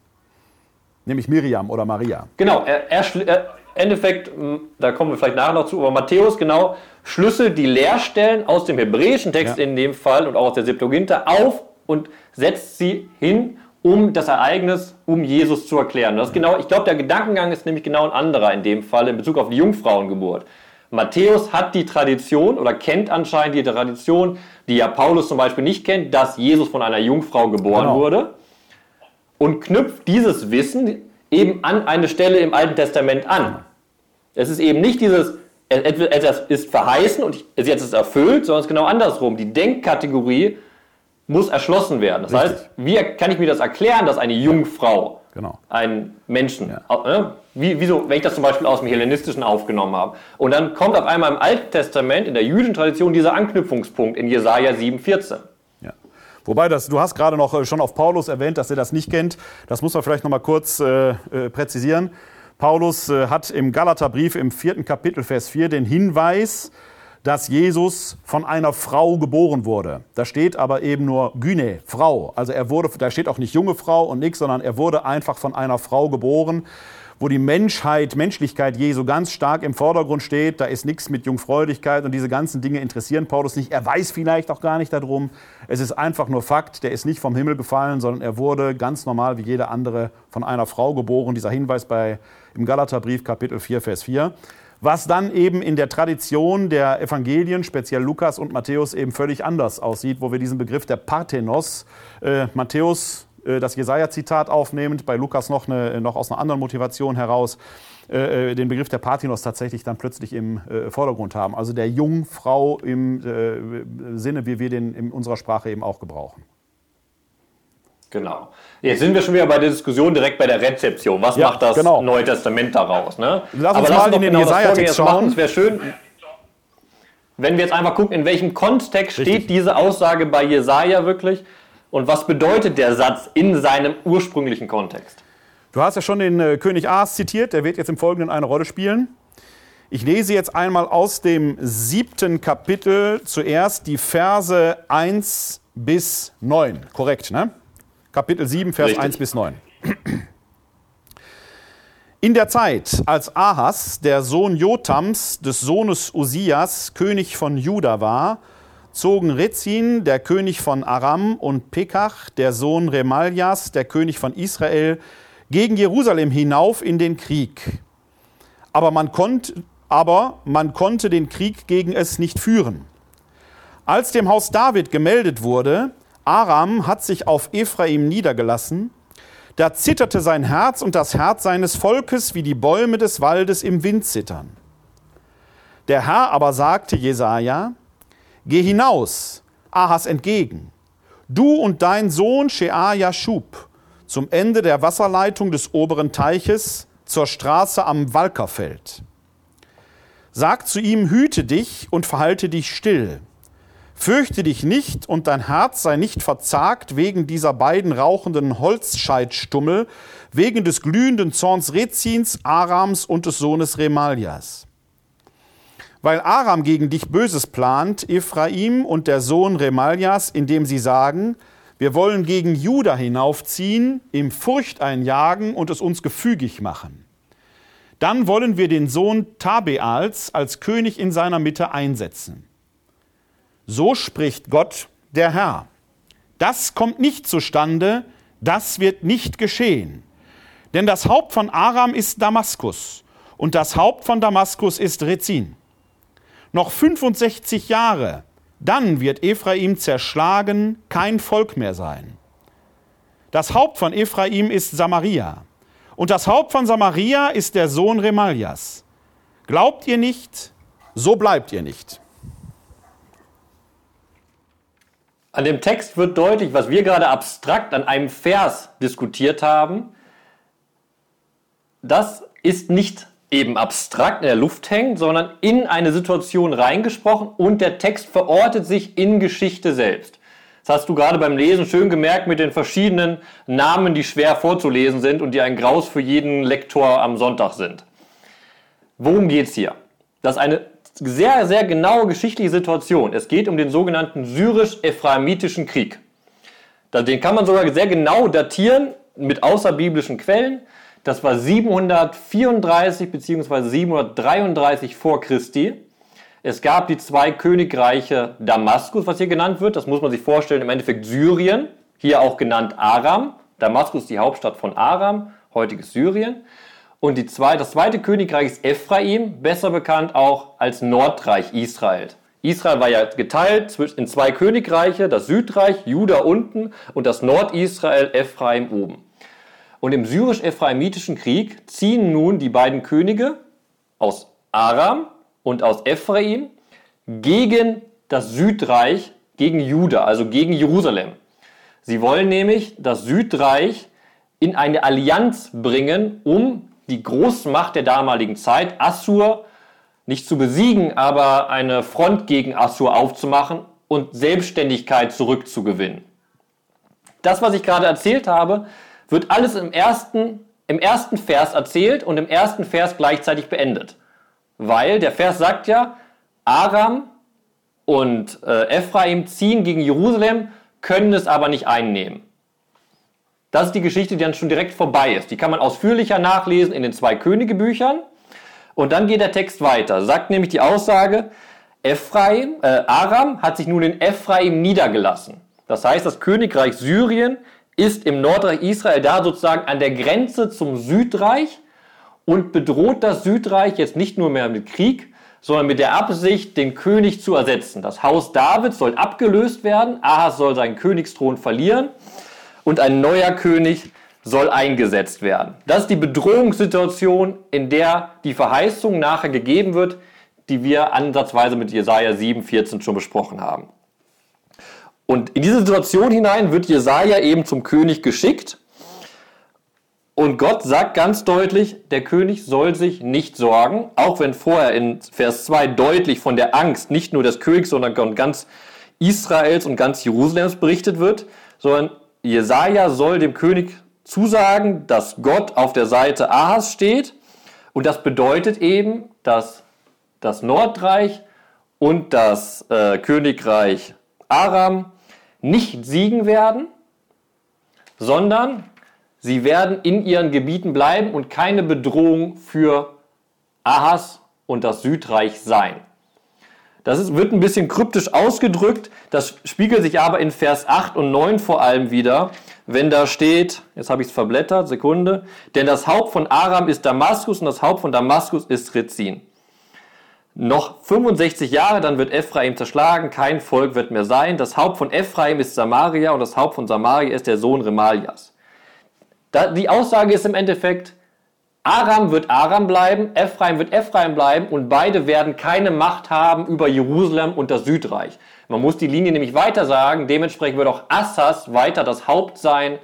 Nämlich Miriam oder Maria. Genau, er, er, er Endeffekt, mh, da kommen wir vielleicht nachher noch zu, aber Matthäus genau schlüsselt die Leerstellen aus dem hebräischen Text Ja. in dem Fall und auch aus der Septuaginta auf und setzt sie hin, um das Ereignis um Jesus zu erklären. Das genau, ich glaube, der Gedankengang ist nämlich genau ein anderer in dem Fall in Bezug auf die Jungfrauengeburt. Matthäus hat die Tradition oder kennt anscheinend die Tradition, die ja Paulus zum Beispiel nicht kennt, dass Jesus von einer Jungfrau geboren Genau. wurde und knüpft dieses Wissen eben an eine Stelle im Alten Testament an. Es ist eben nicht dieses, etwas ist verheißen und jetzt ist es erfüllt, sondern es ist genau andersrum. Die Denkkategorie muss erschlossen werden. Das Richtig. heißt, wie kann ich mir das erklären, dass eine Jungfrau Genau. einen Menschen, äh, wie, wieso, wenn ich das zum Beispiel aus dem Hellenistischen aufgenommen habe. Und dann kommt auf einmal im Alten Testament, in der jüdischen Tradition, dieser Anknüpfungspunkt in Jesaja 7,14. Wobei, das, du hast gerade noch äh, schon auf Paulus erwähnt, dass er das nicht kennt. Das muss man vielleicht noch mal kurz äh, äh, präzisieren. Paulus äh, hat im Galaterbrief im vierten Kapitel, Vers 4, den Hinweis, dass Jesus von einer Frau geboren wurde. Da steht aber eben nur Gyne, Frau. Also er wurde, da steht auch nicht junge Frau und nichts, sondern er wurde einfach von einer Frau geboren wo die Menschheit, Menschlichkeit Jesu ganz stark im Vordergrund steht. Da ist nichts mit Jungfräulichkeit und diese ganzen Dinge interessieren Paulus nicht. Er weiß vielleicht auch gar nicht darum. Es ist einfach nur Fakt, der ist nicht vom Himmel gefallen, sondern er wurde ganz normal wie jeder andere von einer Frau geboren. Dieser Hinweis bei, im Galaterbrief Kapitel 4, Vers 4. Was dann eben in der Tradition der Evangelien, speziell Lukas und Matthäus, eben völlig anders aussieht, wo wir diesen Begriff der Parthenos, äh, Matthäus das Jesaja-Zitat aufnehmend, bei Lukas noch, eine, noch aus einer anderen Motivation heraus, äh, äh, den Begriff der Parthinos tatsächlich dann plötzlich im äh, Vordergrund haben. Also der Jungfrau im äh, Sinne, wie wir den in unserer Sprache eben auch gebrauchen. Genau. Jetzt sind wir schon wieder bei der Diskussion direkt bei der Rezeption. Was Ja, macht das genau. Neue Testament daraus? Ne? Lass uns mal in den das Jesaja-Text schauen. Es wäre schön, wenn wir jetzt einfach gucken, in welchem Kontext Richtig. steht diese Aussage bei Jesaja wirklich und was bedeutet der Satz in seinem ursprünglichen Kontext. Du hast ja schon den äh, König Ahas zitiert, der wird jetzt im Folgenden eine Rolle spielen. Ich lese jetzt einmal aus dem siebten Kapitel zuerst die Verse 1 bis 9. Korrekt, ne? Kapitel 7, Vers Richtig. 1 bis 9. In der Zeit, als Ahas, der Sohn Jotams, des Sohnes Usias, König von Juda war, zogen Rezin, der König von Aram, und Pekach, der Sohn Remaljas, der König von Israel, gegen Jerusalem hinauf in den Krieg. Aber man, konnt, aber man konnte den Krieg gegen es nicht führen. Als dem Haus David gemeldet wurde, Aram hat sich auf Ephraim niedergelassen, da zitterte sein Herz und das Herz seines Volkes, wie die Bäume des Waldes im Wind zittern. Der Herr aber sagte Jesaja: Geh hinaus, Ahas entgegen, du und dein Sohn Shea Yashub, zum Ende der Wasserleitung des oberen Teiches zur Straße am Walkerfeld. Sag zu ihm: Hüte dich und verhalte dich still. Fürchte dich nicht und dein Herz sei nicht verzagt wegen dieser beiden rauchenden Holzscheitstummel, wegen des glühenden Zorns Rezins, Arams und des Sohnes Remaljas. Weil Aram gegen dich Böses plant, Ephraim und der Sohn Remaljas, indem sie sagen, wir wollen gegen Juda hinaufziehen, ihm Furcht einjagen und es uns gefügig machen. Dann wollen wir den Sohn Tabeals als König in seiner Mitte einsetzen. So spricht Gott, der Herr. Das kommt nicht zustande, das wird nicht geschehen. Denn das Haupt von Aram ist Damaskus und das Haupt von Damaskus ist Rezin. Noch 65 Jahre, dann wird Ephraim zerschlagen, kein Volk mehr sein. Das Haupt von Ephraim ist Samaria und das Haupt von Samaria ist der Sohn Remaljas. Glaubt ihr nicht, so bleibt ihr nicht. An dem Text wird deutlich, was wir gerade abstrakt an einem Vers diskutiert haben, das ist nicht eben abstrakt in der Luft hängt, sondern in eine Situation reingesprochen und der Text verortet sich in Geschichte selbst. Das hast du gerade beim Lesen schön gemerkt mit den verschiedenen Namen, die schwer vorzulesen sind und die ein Graus für jeden Lektor am Sonntag sind. Worum geht es hier? Das ist eine sehr, sehr genaue geschichtliche Situation. Es geht um den sogenannten syrisch-ephraimitischen Krieg. Den kann man sogar sehr genau datieren mit außerbiblischen Quellen. Das war 734 bzw. 733 vor Christi. Es gab die zwei Königreiche Damaskus, was hier genannt wird. Das muss man sich vorstellen, im Endeffekt Syrien, hier auch genannt Aram. Damaskus die Hauptstadt von Aram, heutiges Syrien. Und die zwei, das zweite Königreich ist Ephraim, besser bekannt auch als Nordreich Israel. Israel war ja geteilt in zwei Königreiche, das Südreich, Juda unten und das Nordisrael, Ephraim oben. Und im syrisch-ephraimitischen Krieg ziehen nun die beiden Könige aus Aram und aus Ephraim gegen das Südreich, gegen Juda, also gegen Jerusalem. Sie wollen nämlich das Südreich in eine Allianz bringen, um die Großmacht der damaligen Zeit, Assur, nicht zu besiegen, aber eine Front gegen Assur aufzumachen und Selbstständigkeit zurückzugewinnen. Das, was ich gerade erzählt habe, wird alles im ersten, im ersten Vers erzählt und im ersten Vers gleichzeitig beendet. Weil der Vers sagt ja, Aram und äh, Ephraim ziehen gegen Jerusalem, können es aber nicht einnehmen. Das ist die Geschichte, die dann schon direkt vorbei ist. Die kann man ausführlicher nachlesen in den zwei Königebüchern. Und dann geht der Text weiter. Sagt nämlich die Aussage, Ephraim, äh, Aram hat sich nun in Ephraim niedergelassen. Das heißt, das Königreich Syrien ist im Nordreich Israel da sozusagen an der Grenze zum Südreich und bedroht das Südreich jetzt nicht nur mehr mit Krieg, sondern mit der Absicht, den König zu ersetzen. Das Haus David soll abgelöst werden, Ahas soll seinen Königsthron verlieren und ein neuer König soll eingesetzt werden. Das ist die Bedrohungssituation, in der die Verheißung nachher gegeben wird, die wir ansatzweise mit Jesaja 7,14 schon besprochen haben. Und in diese Situation hinein wird Jesaja eben zum König geschickt. Und Gott sagt ganz deutlich, der König soll sich nicht sorgen, auch wenn vorher in Vers 2 deutlich von der Angst nicht nur des Königs, sondern ganz Israels und ganz Jerusalems berichtet wird, sondern Jesaja soll dem König zusagen, dass Gott auf der Seite Ahas steht. Und das bedeutet eben, dass das Nordreich und das äh, Königreich Aram nicht siegen werden, sondern sie werden in ihren Gebieten bleiben und keine Bedrohung für Ahas und das Südreich sein. Das ist, wird ein bisschen kryptisch ausgedrückt, das spiegelt sich aber in Vers 8 und 9 vor allem wieder, wenn da steht, jetzt habe ich es verblättert, Sekunde, denn das Haupt von Aram ist Damaskus und das Haupt von Damaskus ist Rizin. Noch 65 Jahre, dann wird Ephraim zerschlagen, kein Volk wird mehr sein. Das Haupt von Ephraim ist Samaria und das Haupt von Samaria ist der Sohn Remalias. die Aussage ist im Endeffekt, Aram wird Aram bleiben, Ephraim wird Ephraim bleiben und beide werden keine Macht haben über Jerusalem und das Südreich. Man muss die Linie nämlich weiter sagen, dementsprechend wird auch Assas weiter das Haupt sein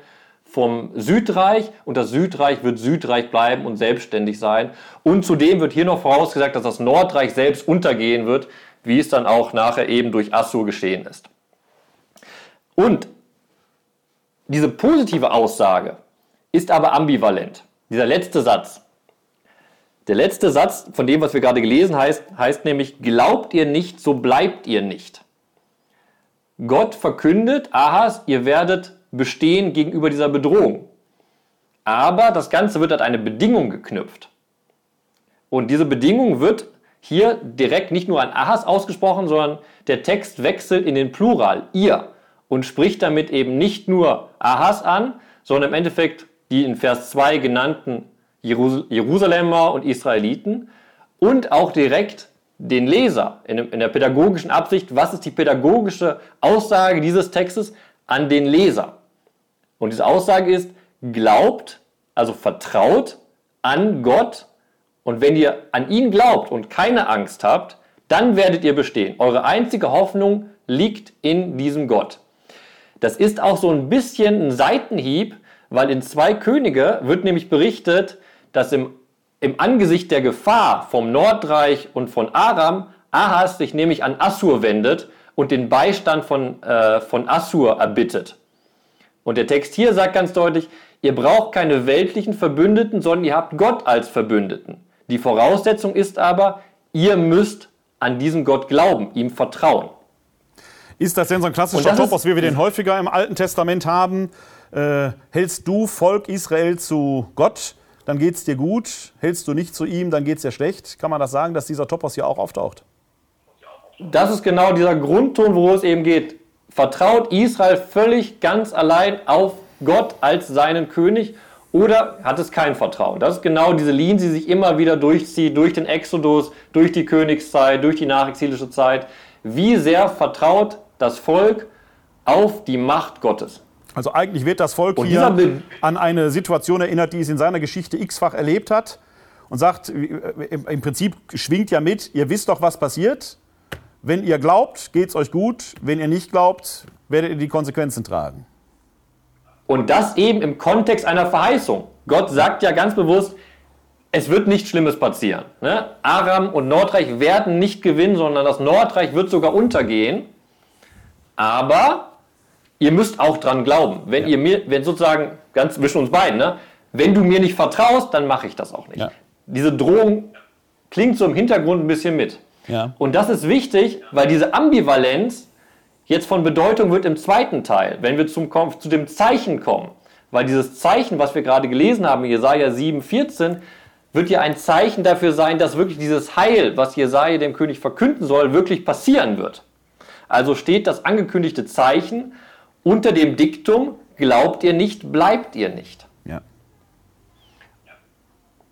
vom Südreich und das Südreich wird Südreich bleiben und selbstständig sein. Und zudem wird hier noch vorausgesagt, dass das Nordreich selbst untergehen wird, wie es dann auch nachher eben durch Assur geschehen ist. Und diese positive Aussage ist aber ambivalent. Dieser letzte Satz. Der letzte Satz von dem, was wir gerade gelesen heißt, heißt nämlich, glaubt ihr nicht, so bleibt ihr nicht. Gott verkündet, Ahas, ihr werdet bestehen gegenüber dieser Bedrohung. Aber das Ganze wird an eine Bedingung geknüpft. Und diese Bedingung wird hier direkt nicht nur an Ahas ausgesprochen, sondern der Text wechselt in den Plural, ihr, und spricht damit eben nicht nur Ahas an, sondern im Endeffekt die in Vers 2 genannten Jerusalemer und Israeliten und auch direkt den Leser in der pädagogischen Absicht, was ist die pädagogische Aussage dieses Textes an den Leser. Und diese Aussage ist, glaubt, also vertraut an Gott. Und wenn ihr an ihn glaubt und keine Angst habt, dann werdet ihr bestehen. Eure einzige Hoffnung liegt in diesem Gott. Das ist auch so ein bisschen ein Seitenhieb, weil in zwei Könige wird nämlich berichtet, dass im im Angesicht der Gefahr vom Nordreich und von Aram Ahas sich nämlich an Assur wendet und den Beistand von, äh, von Assur erbittet. Und der Text hier sagt ganz deutlich, ihr braucht keine weltlichen Verbündeten, sondern ihr habt Gott als Verbündeten. Die Voraussetzung ist aber, ihr müsst an diesen Gott glauben, ihm vertrauen. Ist das denn so ein klassischer Topos, wie wir den häufiger im Alten Testament haben? Äh, hältst du Volk Israel zu Gott, dann geht es dir gut. Hältst du nicht zu ihm, dann geht es dir schlecht. Kann man das sagen, dass dieser Topos hier auch auftaucht? Das ist genau dieser Grundton, worum es eben geht. Vertraut Israel völlig ganz allein auf Gott als seinen König oder hat es kein Vertrauen? Das ist genau diese Linie, die sich immer wieder durchzieht, durch den Exodus, durch die Königszeit, durch die nachexilische Zeit. Wie sehr vertraut das Volk auf die Macht Gottes? Also eigentlich wird das Volk hier an eine Situation erinnert, die es in seiner Geschichte x-fach erlebt hat und sagt, im Prinzip schwingt ja mit, ihr wisst doch, was passiert. Wenn ihr glaubt, geht es euch gut. Wenn ihr nicht glaubt, werdet ihr die Konsequenzen tragen. Und das eben im Kontext einer Verheißung. Gott sagt ja ganz bewusst, es wird nichts Schlimmes passieren. Ne? Aram und Nordreich werden nicht gewinnen, sondern das Nordreich wird sogar untergehen. Aber ihr müsst auch dran glauben. Wenn ja. ihr mir, wenn sozusagen, ganz zwischen uns beiden, ne? wenn du mir nicht vertraust, dann mache ich das auch nicht. Ja. Diese Drohung klingt so im Hintergrund ein bisschen mit. Ja. Und das ist wichtig, weil diese Ambivalenz jetzt von Bedeutung wird im zweiten Teil, wenn wir zum, zu dem Zeichen kommen. Weil dieses Zeichen, was wir gerade gelesen haben, Jesaja 7,14, wird ja ein Zeichen dafür sein, dass wirklich dieses Heil, was Jesaja dem König verkünden soll, wirklich passieren wird. Also steht das angekündigte Zeichen unter dem Diktum, glaubt ihr nicht, bleibt ihr nicht.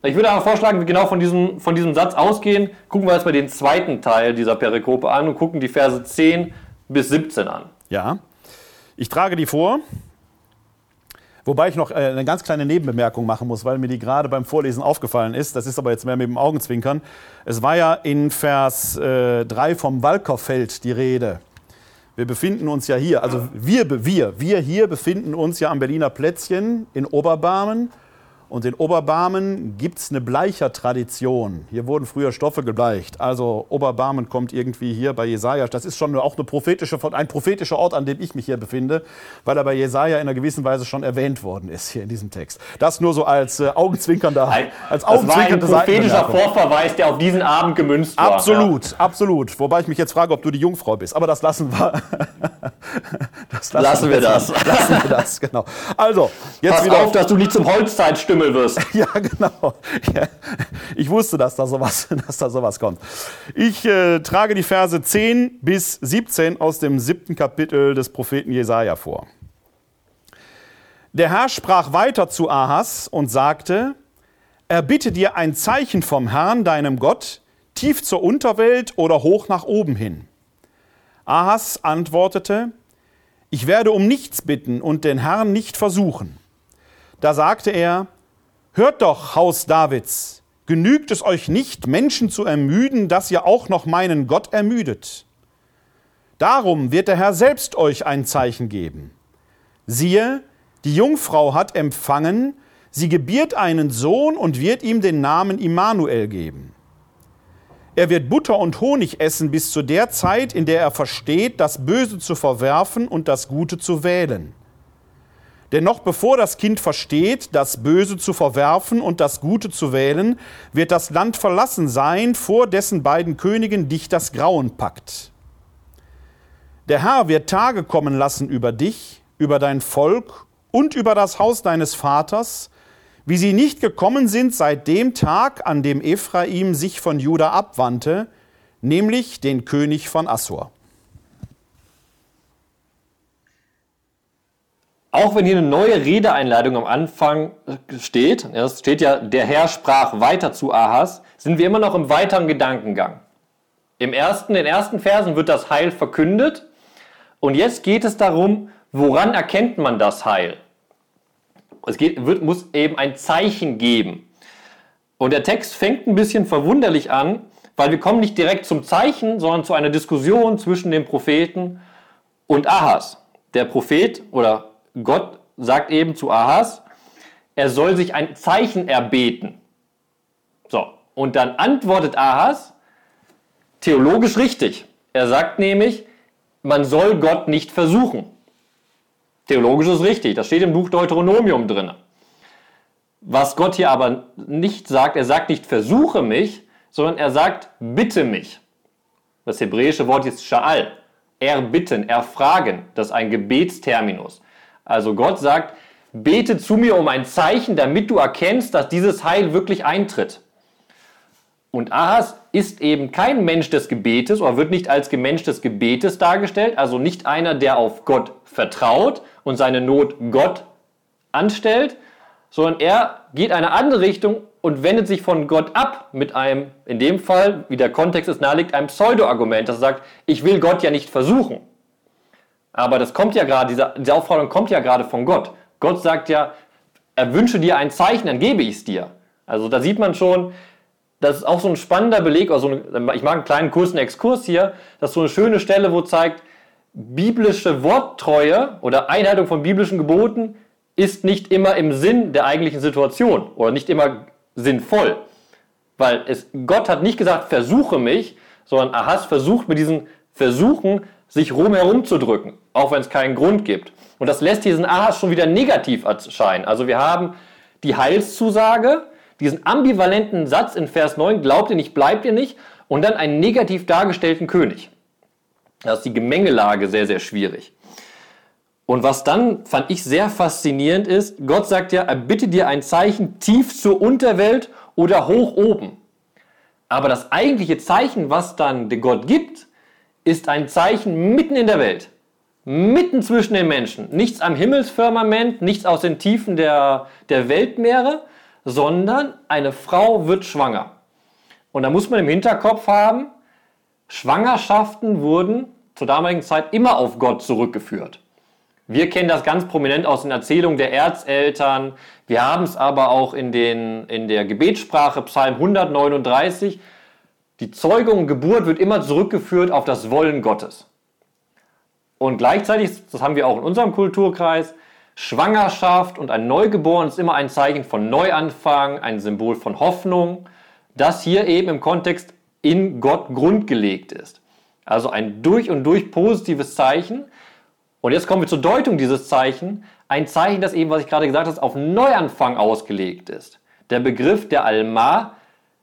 Ich würde aber vorschlagen, wir genau von diesem, von diesem Satz ausgehen, gucken wir erstmal den zweiten Teil dieser Perikope an und gucken die Verse 10 bis 17 an. Ja, ich trage die vor. Wobei ich noch äh, eine ganz kleine Nebenbemerkung machen muss, weil mir die gerade beim Vorlesen aufgefallen ist. Das ist aber jetzt mehr mit dem Augenzwinkern. Es war ja in Vers äh, 3 vom Walkerfeld die Rede. Wir befinden uns ja hier, also wir, wir, wir hier befinden uns ja am Berliner Plätzchen in Oberbarmen und in Oberbarmen gibt es eine Bleichertradition. Hier wurden früher Stoffe gebleicht. Also Oberbarmen kommt irgendwie hier bei Jesaja. Das ist schon auch eine prophetische, ein prophetischer Ort, an dem ich mich hier befinde, weil er bei Jesaja in einer gewissen Weise schon erwähnt worden ist hier in diesem Text. Das nur so als äh, augenzwinkernder, ein, als augenzwinkernde Das war ein prophetischer Vorverweis, der auf diesen Abend gemünzt war. Absolut, ja. absolut. Wobei ich mich jetzt frage, ob du die Jungfrau bist. Aber das lassen wir. (laughs) das lassen, lassen wir das. Lassen wir das, genau. Also, jetzt Pass wieder auf, dass du nicht zum Holzzeit stimmst Himmel wirst. (laughs) Ja, genau. Ja, ich wusste, dass da sowas, (laughs) dass da sowas kommt. Ich äh, trage die Verse 10 bis 17 aus dem siebten Kapitel des Propheten Jesaja vor. Der Herr sprach weiter zu Ahas und sagte: Erbitte dir ein Zeichen vom Herrn, deinem Gott, tief zur Unterwelt oder hoch nach oben hin. Ahas antwortete: Ich werde um nichts bitten und den Herrn nicht versuchen. Da sagte er: Hört doch, Haus Davids, genügt es euch nicht, Menschen zu ermüden, dass ihr auch noch meinen Gott ermüdet? Darum wird der Herr selbst euch ein Zeichen geben. Siehe, die Jungfrau hat empfangen, sie gebiert einen Sohn und wird ihm den Namen Immanuel geben. Er wird Butter und Honig essen bis zu der Zeit, in der er versteht, das Böse zu verwerfen und das Gute zu wählen. Denn noch bevor das Kind versteht, das Böse zu verwerfen und das Gute zu wählen, wird das Land verlassen sein, vor dessen beiden Königen dich das Grauen packt. Der Herr wird Tage kommen lassen über dich, über dein Volk und über das Haus deines Vaters, wie sie nicht gekommen sind seit dem Tag, an dem Ephraim sich von Juda abwandte, nämlich den König von Assur. Auch wenn hier eine neue Redeeinleitung am Anfang steht, es steht ja, der Herr sprach weiter zu Ahas, sind wir immer noch im weiteren Gedankengang. Im ersten, den ersten Versen wird das Heil verkündet und jetzt geht es darum, woran erkennt man das Heil? Es geht, wird, muss eben ein Zeichen geben. Und der Text fängt ein bisschen verwunderlich an, weil wir kommen nicht direkt zum Zeichen, sondern zu einer Diskussion zwischen dem Propheten und Ahas. Der Prophet oder Gott sagt eben zu Ahas, er soll sich ein Zeichen erbeten. So, und dann antwortet Ahas theologisch richtig. Er sagt nämlich, man soll Gott nicht versuchen. Theologisch ist richtig, das steht im Buch Deuteronomium drin. Was Gott hier aber nicht sagt, er sagt nicht versuche mich, sondern er sagt bitte mich. Das hebräische Wort ist Sha'al. Erbitten, erfragen. Das ist ein Gebetsterminus. Also Gott sagt, bete zu mir um ein Zeichen, damit du erkennst, dass dieses Heil wirklich eintritt. Und Ahas ist eben kein Mensch des Gebetes oder wird nicht als Mensch des Gebetes dargestellt, also nicht einer, der auf Gott vertraut und seine Not Gott anstellt, sondern er geht eine andere Richtung und wendet sich von Gott ab mit einem, in dem Fall, wie der Kontext es naheliegt, einem Pseudo-Argument, das sagt, ich will Gott ja nicht versuchen. Aber das kommt ja gerade, diese, diese Aufforderung kommt ja gerade von Gott. Gott sagt ja, er wünsche dir ein Zeichen, dann gebe ich es dir. Also da sieht man schon, das ist auch so ein spannender Beleg, also ich mag einen kleinen kurzen Exkurs hier, das ist so eine schöne Stelle, wo zeigt, biblische Worttreue oder Einhaltung von biblischen Geboten ist nicht immer im Sinn der eigentlichen Situation oder nicht immer sinnvoll. Weil es, Gott hat nicht gesagt, versuche mich, sondern Ahas versucht mit diesen Versuchen, sich rumherum zu drücken, auch wenn es keinen Grund gibt. Und das lässt diesen Ahas schon wieder negativ erscheinen. Also wir haben die Heilszusage, diesen ambivalenten Satz in Vers 9, glaubt ihr nicht, bleibt ihr nicht, und dann einen negativ dargestellten König. Da ist die Gemengelage sehr, sehr schwierig. Und was dann, fand ich sehr faszinierend ist, Gott sagt ja, er bitte dir ein Zeichen tief zur Unterwelt oder hoch oben. Aber das eigentliche Zeichen, was dann Gott gibt, ist ein Zeichen mitten in der Welt. Mitten zwischen den Menschen. Nichts am Himmelsfirmament, nichts aus den Tiefen der, der Weltmeere, sondern eine Frau wird schwanger. Und da muss man im Hinterkopf haben, Schwangerschaften wurden zur damaligen Zeit immer auf Gott zurückgeführt. Wir kennen das ganz prominent aus den Erzählungen der Erzeltern. Wir haben es aber auch in, den, in der Gebetssprache Psalm 139. Die Zeugung Geburt wird immer zurückgeführt auf das Wollen Gottes. Und gleichzeitig, das haben wir auch in unserem Kulturkreis, Schwangerschaft und ein Neugeboren ist immer ein Zeichen von Neuanfang, ein Symbol von Hoffnung, das hier eben im Kontext in Gott grundgelegt ist. Also ein durch und durch positives Zeichen. Und jetzt kommen wir zur Deutung dieses Zeichen. Ein Zeichen, das eben, was ich gerade gesagt habe, auf Neuanfang ausgelegt ist. Der Begriff der Alma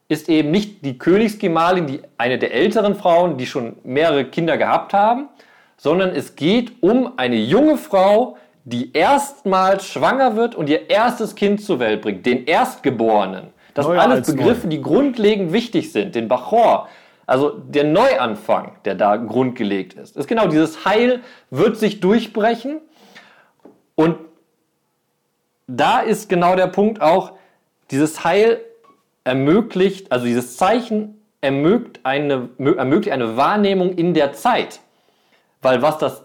ist eben nicht die Königsgemahlin, die eine der älteren Frauen, die schon mehrere Kinder gehabt haben, sondern es geht um eine junge Frau, die erstmals schwanger wird und ihr erstes Kind zur Welt bringt, den Erstgeborenen. Das sind alles Begriffe, die grundlegend wichtig sind. Den Bachor, also der Neuanfang, der da grundgelegt ist. Ist genau dieses Heil wird sich durchbrechen. Und da ist genau der Punkt auch, dieses Heil ermöglicht, also dieses Zeichen ermöglicht eine, ermöglicht eine Wahrnehmung in der Zeit. Weil was das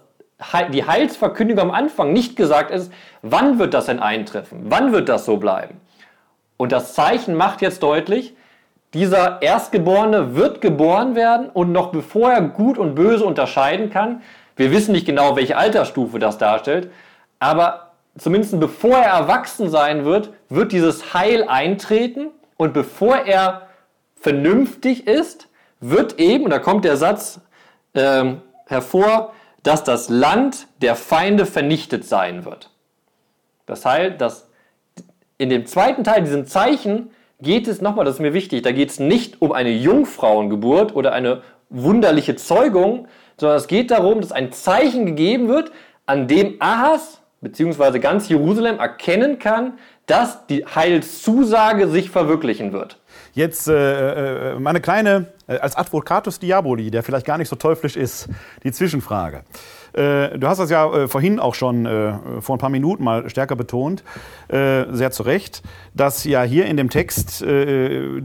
die Heilsverkündigung am Anfang nicht gesagt ist, wann wird das denn eintreffen? Wann wird das so bleiben? Und das Zeichen macht jetzt deutlich, dieser Erstgeborene wird geboren werden und noch bevor er Gut und Böse unterscheiden kann, wir wissen nicht genau, welche Altersstufe das darstellt, aber zumindest bevor er erwachsen sein wird, wird dieses Heil eintreten und bevor er vernünftig ist, wird eben, und da kommt der Satz äh, hervor, dass das Land der Feinde vernichtet sein wird. Das heißt, dass in dem zweiten Teil, diesem Zeichen, geht es nochmal, das ist mir wichtig, da geht es nicht um eine Jungfrauengeburt oder eine wunderliche Zeugung, sondern es geht darum, dass ein Zeichen gegeben wird, an dem Ahas bzw. ganz Jerusalem erkennen kann, dass die Heilszusage sich verwirklichen wird. Jetzt äh, äh, meine kleine, äh, als Advocatus Diaboli, der vielleicht gar nicht so teuflisch ist, die Zwischenfrage. Äh, du hast das ja äh, vorhin auch schon äh, vor ein paar Minuten mal stärker betont, sehr zu Recht, dass ja hier in dem Text die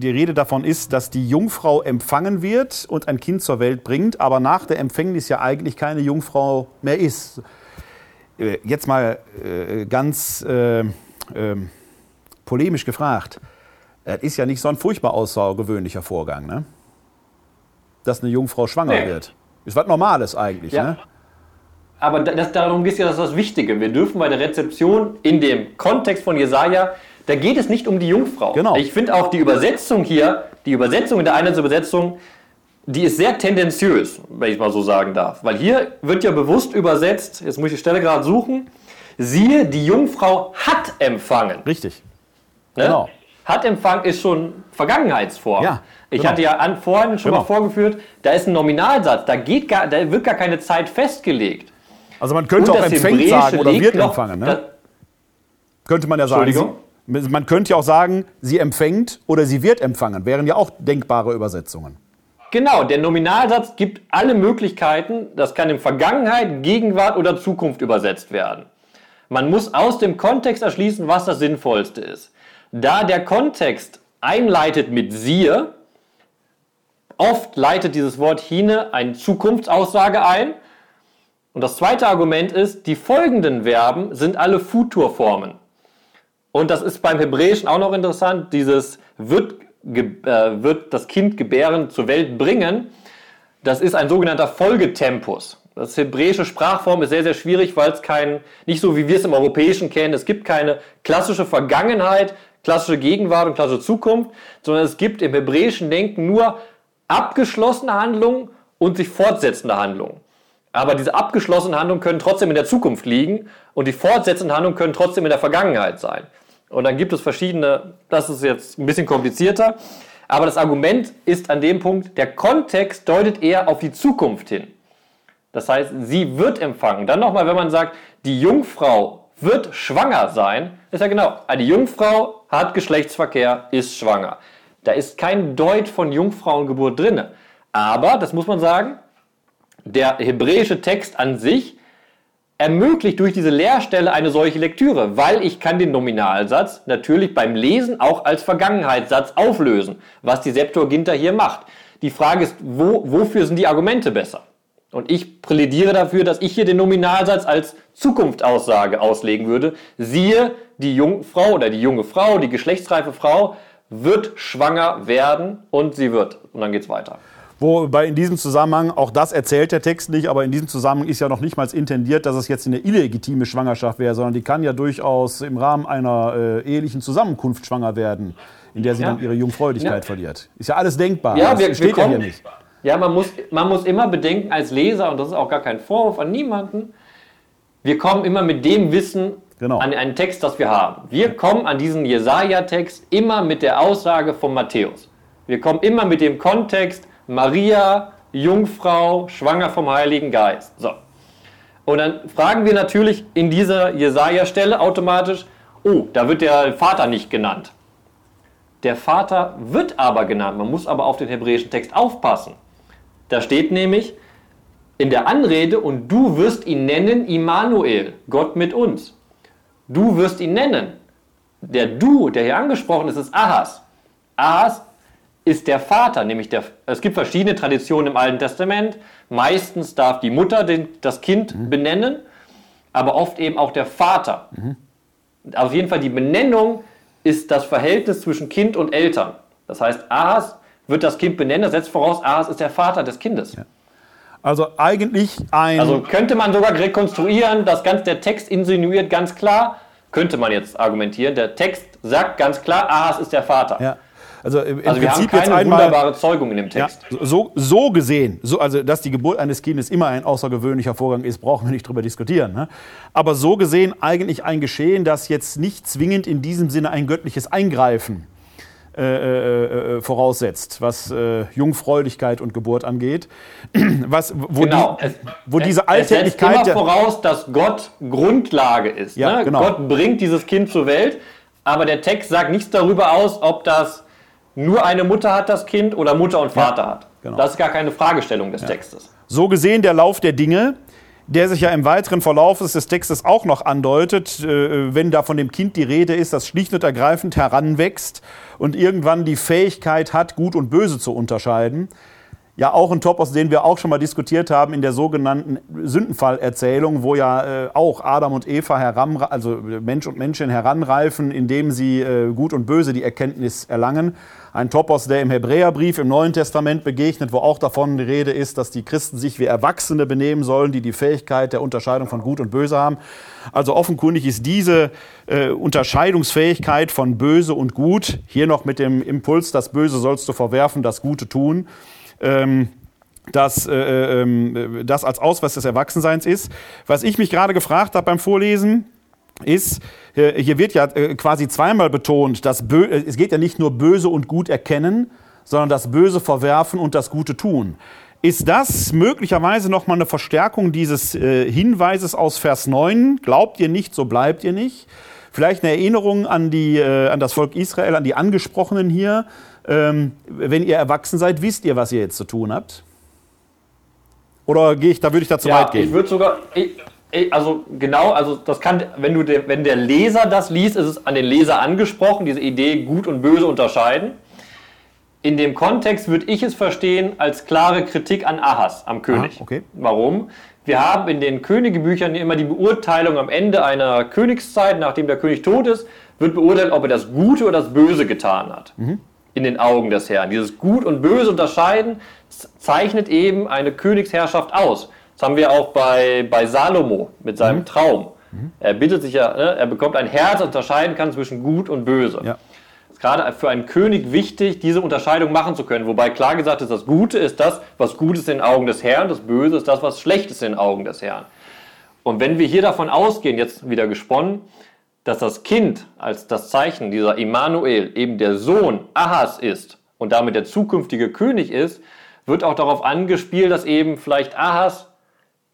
Rede davon ist, dass die Jungfrau empfangen wird und ein Kind zur Welt bringt, aber nach der Empfängnis ja eigentlich keine Jungfrau mehr ist. Jetzt mal ganz ähm, polemisch gefragt das ist ja nicht so ein furchtbar außergewöhnlicher Vorgang, ne? Dass eine Jungfrau schwanger nee. wird. Ist was Normales eigentlich, ja. ne? Aber das, darum geht es ja, das ist das Wichtige. Wir dürfen bei der Rezeption in dem Kontext von Jesaja Da geht es nicht um die Jungfrau. Genau. Ich finde auch die Übersetzung hier, die Übersetzung in der Einheitsübersetzung, die ist sehr tendenziös, wenn ich mal so sagen darf. Weil hier wird ja bewusst übersetzt, jetzt muss ich die Stelle gerade suchen, siehe, die Jungfrau hat empfangen. Richtig. Ne? Genau. Hat empfangen ist schon Vergangenheitsform. Ja, ich genau. hatte ja an, vorhin schon Genau. mal vorgeführt, da ist ein Nominalsatz, da, geht gar, da wird gar keine Zeit festgelegt. Also man könnte Und auch empfängt Hebräische sagen oder wird noch- empfangen. Ne? könnte man ja sagen. Entschuldigung? Sie, man könnte ja auch sagen, sie empfängt oder sie wird empfangen. Wären ja auch denkbare Übersetzungen. Genau, der Nominalsatz gibt alle Möglichkeiten. Das kann in Vergangenheit, Gegenwart oder Zukunft übersetzt werden. Man muss aus dem Kontext erschließen, was das Sinnvollste ist. Da der Kontext einleitet mit siehe, oft leitet dieses Wort hine eine Zukunftsaussage ein. Und das zweite Argument ist, die folgenden Verben sind alle Futurformen. Und das ist beim Hebräischen auch noch interessant, dieses wird, äh, wird das Kind gebären zur Welt bringen, das ist ein sogenannter Folgetempus. Das hebräische Sprachform ist sehr, sehr schwierig, weil es kein, nicht so wie wir es im Europäischen kennen, es gibt keine klassische Vergangenheit, klassische Gegenwart und klassische Zukunft, sondern es gibt im hebräischen Denken nur abgeschlossene Handlungen und sich fortsetzende Handlungen. Aber diese abgeschlossenen Handlungen können trotzdem in der Zukunft liegen und die fortsetzenden Handlungen können trotzdem in der Vergangenheit sein. Und dann gibt es verschiedene, das ist jetzt ein bisschen komplizierter, aber das Argument ist an dem Punkt, der Kontext deutet eher auf die Zukunft hin. Das heißt, sie wird empfangen. Dann nochmal, wenn man sagt, die Jungfrau wird schwanger sein, ist ja genau, die Jungfrau hat Geschlechtsverkehr, ist schwanger. Da ist kein Deut von Jungfrauengeburt drin. Aber, das muss man sagen, der hebräische Text an sich ermöglicht durch diese Leerstelle eine solche Lektüre, weil ich kann den Nominalsatz natürlich beim Lesen auch als Vergangenheitssatz auflösen, was die Septuaginta hier macht. Die Frage ist, wo, wofür sind die Argumente besser? Und ich plädiere dafür, dass ich hier den Nominalsatz als Zukunftsaussage auslegen würde. Siehe, die Jungfrau oder die junge Frau, die geschlechtsreife Frau wird schwanger werden und sie wird. Und dann geht's weiter. Wobei in diesem Zusammenhang, auch das erzählt der Text nicht, aber in diesem Zusammenhang ist ja noch nicht mal intendiert, dass es jetzt eine illegitime Schwangerschaft wäre, sondern die kann ja durchaus im Rahmen einer äh, ehelichen Zusammenkunft schwanger werden, in der sie Ja. dann ihre Jungfräulichkeit Ja. verliert. Ist ja alles denkbar. Ja, das wir- wir steht ja hier nicht. Ja, man muss, man muss immer bedenken als Leser, und das ist auch gar kein Vorwurf an niemanden, wir kommen immer mit dem Wissen Genau. an einen Text, das wir haben. Wir kommen an diesen Jesaja-Text immer mit der Aussage von Matthäus. Wir kommen immer mit dem Kontext Maria, Jungfrau, schwanger vom Heiligen Geist. So. Und dann fragen wir natürlich in dieser Jesaja-Stelle automatisch, oh, da wird der Vater nicht genannt. Der Vater wird aber genannt. Man muss aber auf den hebräischen Text aufpassen. Da steht nämlich in der Anrede, und du wirst ihn nennen Immanuel, Gott mit uns. Du wirst ihn nennen. Der Du, der hier angesprochen ist, ist Ahas. Ahas ist der Vater, nämlich der. Es gibt verschiedene Traditionen im Alten Testament. Meistens darf die Mutter den, das Kind benennen, aber oft eben auch der Vater. Auf jeden Fall die Benennung ist das Verhältnis zwischen Kind und Eltern. Das heißt, Ahas wird das Kind benennen, das setzt voraus, Ahas ist der Vater des Kindes. Also eigentlich ein. Also könnte man sogar rekonstruieren, das ganz, der Text insinuiert ganz klar, könnte man jetzt argumentieren, der Text sagt ganz klar, Ahas ist der Vater. ja. Also im Also wir haben Prinzip jetzt keine einmal. wunderbare Zeugung in dem Ja, Text. so, so gesehen, so, also dass die Geburt eines Kindes immer ein außergewöhnlicher Vorgang ist, brauchen wir nicht drüber diskutieren. Ne? Aber so gesehen eigentlich ein Geschehen, das jetzt nicht zwingend in diesem Sinne ein göttliches Eingreifen äh, äh, äh, voraussetzt, was äh, Jungfräulichkeit und Geburt angeht. (clears throat) Was, wo Genau. die, Es- wo es- diese Es Alltäglichkeit. setzt der- immer voraus, dass Gott Grundlage ist. Ja, ne? genau. Gott bringt dieses Kind zur Welt, aber der Text sagt nichts darüber aus, ob das nur eine Mutter hat, das Kind, oder Mutter und Vater hat. genau. Das ist gar keine Fragestellung des Textes. So gesehen der Lauf der Dinge, der sich ja im weiteren Verlauf des Textes auch noch andeutet, äh, wenn da von dem Kind die Rede ist, das schlicht und ergreifend heranwächst und irgendwann die Fähigkeit hat, Gut und Böse zu unterscheiden. ja auch ein Topos, den wir auch schon mal diskutiert haben in der sogenannten Sündenfallerzählung, wo ja äh, auch Adam und Eva heran, also Mensch und Menschen heranreifen, indem sie äh, Gut und Böse die Erkenntnis erlangen. Ein Topos, der im Hebräerbrief im Neuen Testament begegnet, wo auch davon die Rede ist, dass die Christen sich wie Erwachsene benehmen sollen, die die Fähigkeit der Unterscheidung von Gut und Böse haben. Also offenkundig ist diese äh, Unterscheidungsfähigkeit von Böse und Gut, hier noch mit dem Impuls, das Böse sollst du verwerfen, das Gute tun, ähm, dass äh, äh, das als Ausweis des Erwachsenseins ist. Was ich mich gerade gefragt habe beim Vorlesen, ist, äh, hier wird ja äh, quasi zweimal betont, dass Bö äh, es geht ja nicht nur böse und gut erkennen, sondern das Böse verwerfen und das Gute tun. Ist das möglicherweise nochmal eine Verstärkung dieses Hinweises aus Vers 9? Glaubt ihr nicht, so bleibt ihr nicht? Vielleicht eine Erinnerung an, die, an das Volk Israel, an die Angesprochenen hier. Ähm, wenn ihr erwachsen seid, wisst ihr, was ihr jetzt zu tun habt? Oder gehe ich, da würde ich da zu ja, weit gehen? Ich würde sogar, ich, also genau, also das kann, wenn du, der, wenn der Leser das liest, ist es an den Leser angesprochen, diese Idee gut und böse unterscheiden. In dem Kontext würde ich es verstehen als klare Kritik an Ahas, am König. Aha, okay. Warum? Wir haben in den Königebüchern immer die Beurteilung am Ende einer Königszeit, nachdem der König tot ist, wird beurteilt, ob er das Gute oder das Böse getan hat. Mhm. In den Augen des Herrn. Dieses Gut und Böse unterscheiden zeichnet eben eine Königsherrschaft aus. Das haben wir auch bei, bei Salomo mit seinem mhm. Traum. Mhm. Er bittet sich ja, ne, er bekommt ein Herz, das unterscheiden kann zwischen Gut und Böse. Ja. ist gerade für einen König wichtig, diese Unterscheidung machen zu können. Wobei klar gesagt ist, das Gute ist das, was gut ist in den Augen des Herrn, das Böse ist das, was schlecht ist in den Augen des Herrn. Und wenn wir hier davon ausgehen, jetzt wieder gesponnen, dass das Kind als das Zeichen dieser Immanuel eben der Sohn Ahas ist und damit der zukünftige König ist, wird auch darauf angespielt, dass eben vielleicht Ahas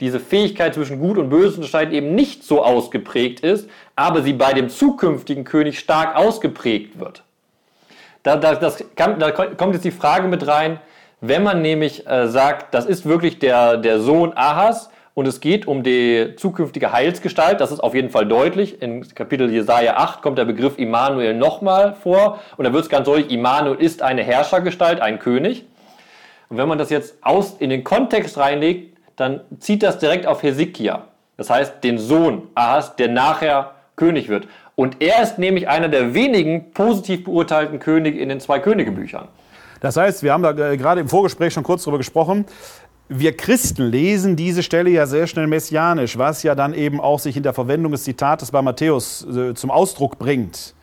diese Fähigkeit zwischen Gut und Böse zu unterscheiden eben nicht so ausgeprägt ist, aber sie bei dem zukünftigen König stark ausgeprägt wird. Da, da, das da kommt jetzt die Frage mit rein, wenn man nämlich äh, sagt, das ist wirklich der, der Sohn Ahas und es geht um die zukünftige Heilsgestalt, das ist auf jeden Fall deutlich. In Kapitel Jesaja 8 kommt der Begriff Immanuel nochmal vor und da wird es ganz deutlich, Immanuel ist eine Herrschergestalt, ein König. Und wenn man das jetzt aus, in den Kontext reinlegt, dann zieht das direkt auf Hesekia. Das heißt, den Sohn Ahas, der nachher König wird. Und er ist nämlich einer der wenigen positiv beurteilten Könige in den zwei Königebüchern. Das heißt, wir haben da äh, gerade im Vorgespräch schon kurz drüber gesprochen. Wir Christen lesen diese Stelle ja sehr schnell messianisch, was ja dann eben auch sich in der Verwendung des Zitates bei Matthäus äh, zum Ausdruck bringt.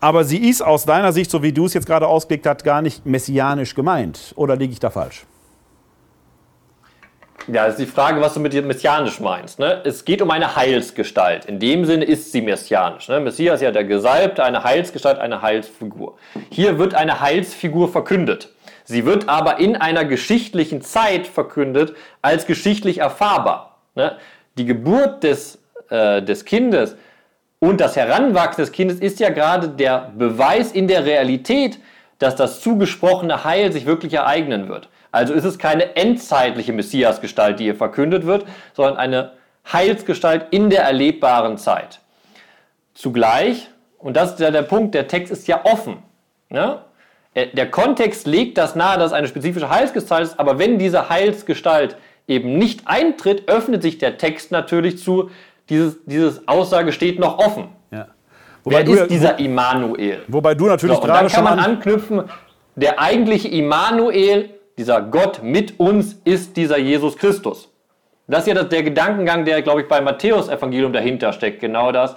Aber sie ist aus deiner Sicht, so wie du es jetzt gerade ausgelegt hast, gar nicht messianisch gemeint. Oder liege ich da falsch? Ja, ist die Frage, was du mit messianisch meinst. Ne? Es geht um eine Heilsgestalt. In dem Sinne ist sie messianisch. Ne? Messias ist ja der Gesalbte, eine Heilsgestalt, eine Heilsfigur. Hier wird eine Heilsfigur verkündet. Sie wird aber in einer geschichtlichen Zeit verkündet, als geschichtlich erfahrbar. Ne? Die Geburt des, äh, des Kindes und das Heranwachsen des Kindes ist ja gerade der Beweis in der Realität, dass das zugesprochene Heil sich wirklich ereignen wird. Also ist es keine endzeitliche Messiasgestalt, die hier verkündet wird, sondern eine Heilsgestalt in der erlebbaren Zeit. Zugleich, und das ist ja der Punkt, der Text ist ja offen. Ne? Der Kontext legt das nahe, dass es eine spezifische Heilsgestalt ist, aber wenn diese Heilsgestalt eben nicht eintritt, öffnet sich der Text natürlich zu, dieses, dieses Aussage steht noch offen. Ja. Wer ist dieser Immanuel? Wobei du natürlich so, gerade schon. Dann kann man anknüpfen, der eigentliche Immanuel dieser Gott mit uns ist dieser Jesus Christus. Das ist ja der Gedankengang, der, glaube ich, beim Matthäus-Evangelium dahinter steckt. Genau das.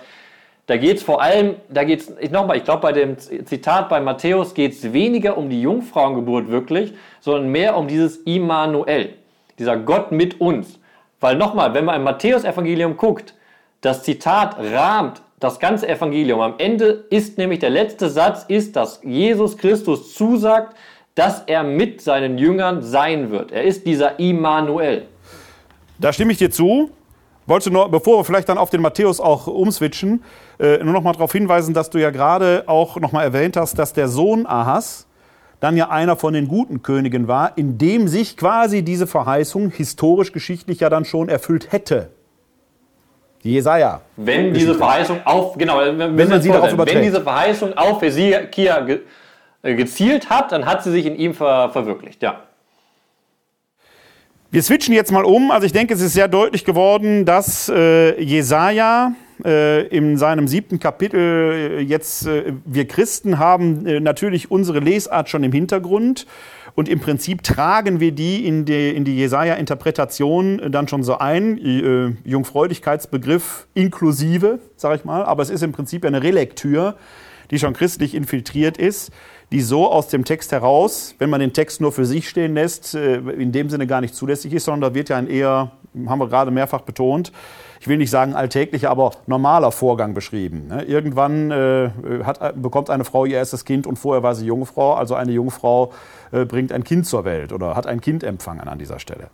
Da geht es vor allem, da geht es, nochmal, ich glaube, bei dem Zitat bei Matthäus geht es weniger um die Jungfrauengeburt wirklich, sondern mehr um dieses Immanuel, dieser Gott mit uns. Weil nochmal, wenn man im Matthäus-Evangelium guckt, das Zitat rahmt das ganze Evangelium. Am Ende ist nämlich der letzte Satz, ist, dass Jesus Christus zusagt, dass er mit seinen Jüngern sein wird. Er ist dieser Immanuel. Da stimme ich dir zu. Wolltest du nur, bevor wir vielleicht dann auf den Matthäus auch umswitchen, äh, nur noch mal darauf hinweisen, dass du ja gerade auch noch mal erwähnt hast, dass der Sohn Ahas dann ja einer von den guten Königen war, in dem sich quasi diese Verheißung historisch-geschichtlich ja dann schon erfüllt hätte. Jesaja. Wenn diese Verheißung auf, genau, wenn, wenn man sie darauf überträgt. Wenn diese Verheißung auf Hesekia äh, gezielt hat, dann hat sie sich in ihm ver verwirklicht, ja. Wir switchen jetzt mal um. Also ich denke, es ist sehr deutlich geworden, dass äh, Jesaja äh, in seinem siebten Kapitel äh, jetzt, äh, wir Christen haben äh, natürlich unsere Lesart schon im Hintergrund. Und im Prinzip tragen wir die in die, in die Jesaja-Interpretation dann schon so ein. Äh, Jungfräulichkeitsbegriff inklusive, sage ich mal. Aber es ist im Prinzip eine Relektür, die schon christlich infiltriert ist, die so aus dem Text heraus, wenn man den Text nur für sich stehen lässt, äh, in dem Sinne gar nicht zulässig ist, sondern da wird ja ein eher, haben wir gerade mehrfach betont, ich will nicht sagen alltäglicher, aber normaler Vorgang beschrieben. Ne? Irgendwann äh, hat, bekommt eine Frau ihr erstes Kind und vorher war sie Jungfrau, also eine Jungfrau äh, bringt ein Kind zur Welt oder hat ein Kind empfangen an dieser Stelle.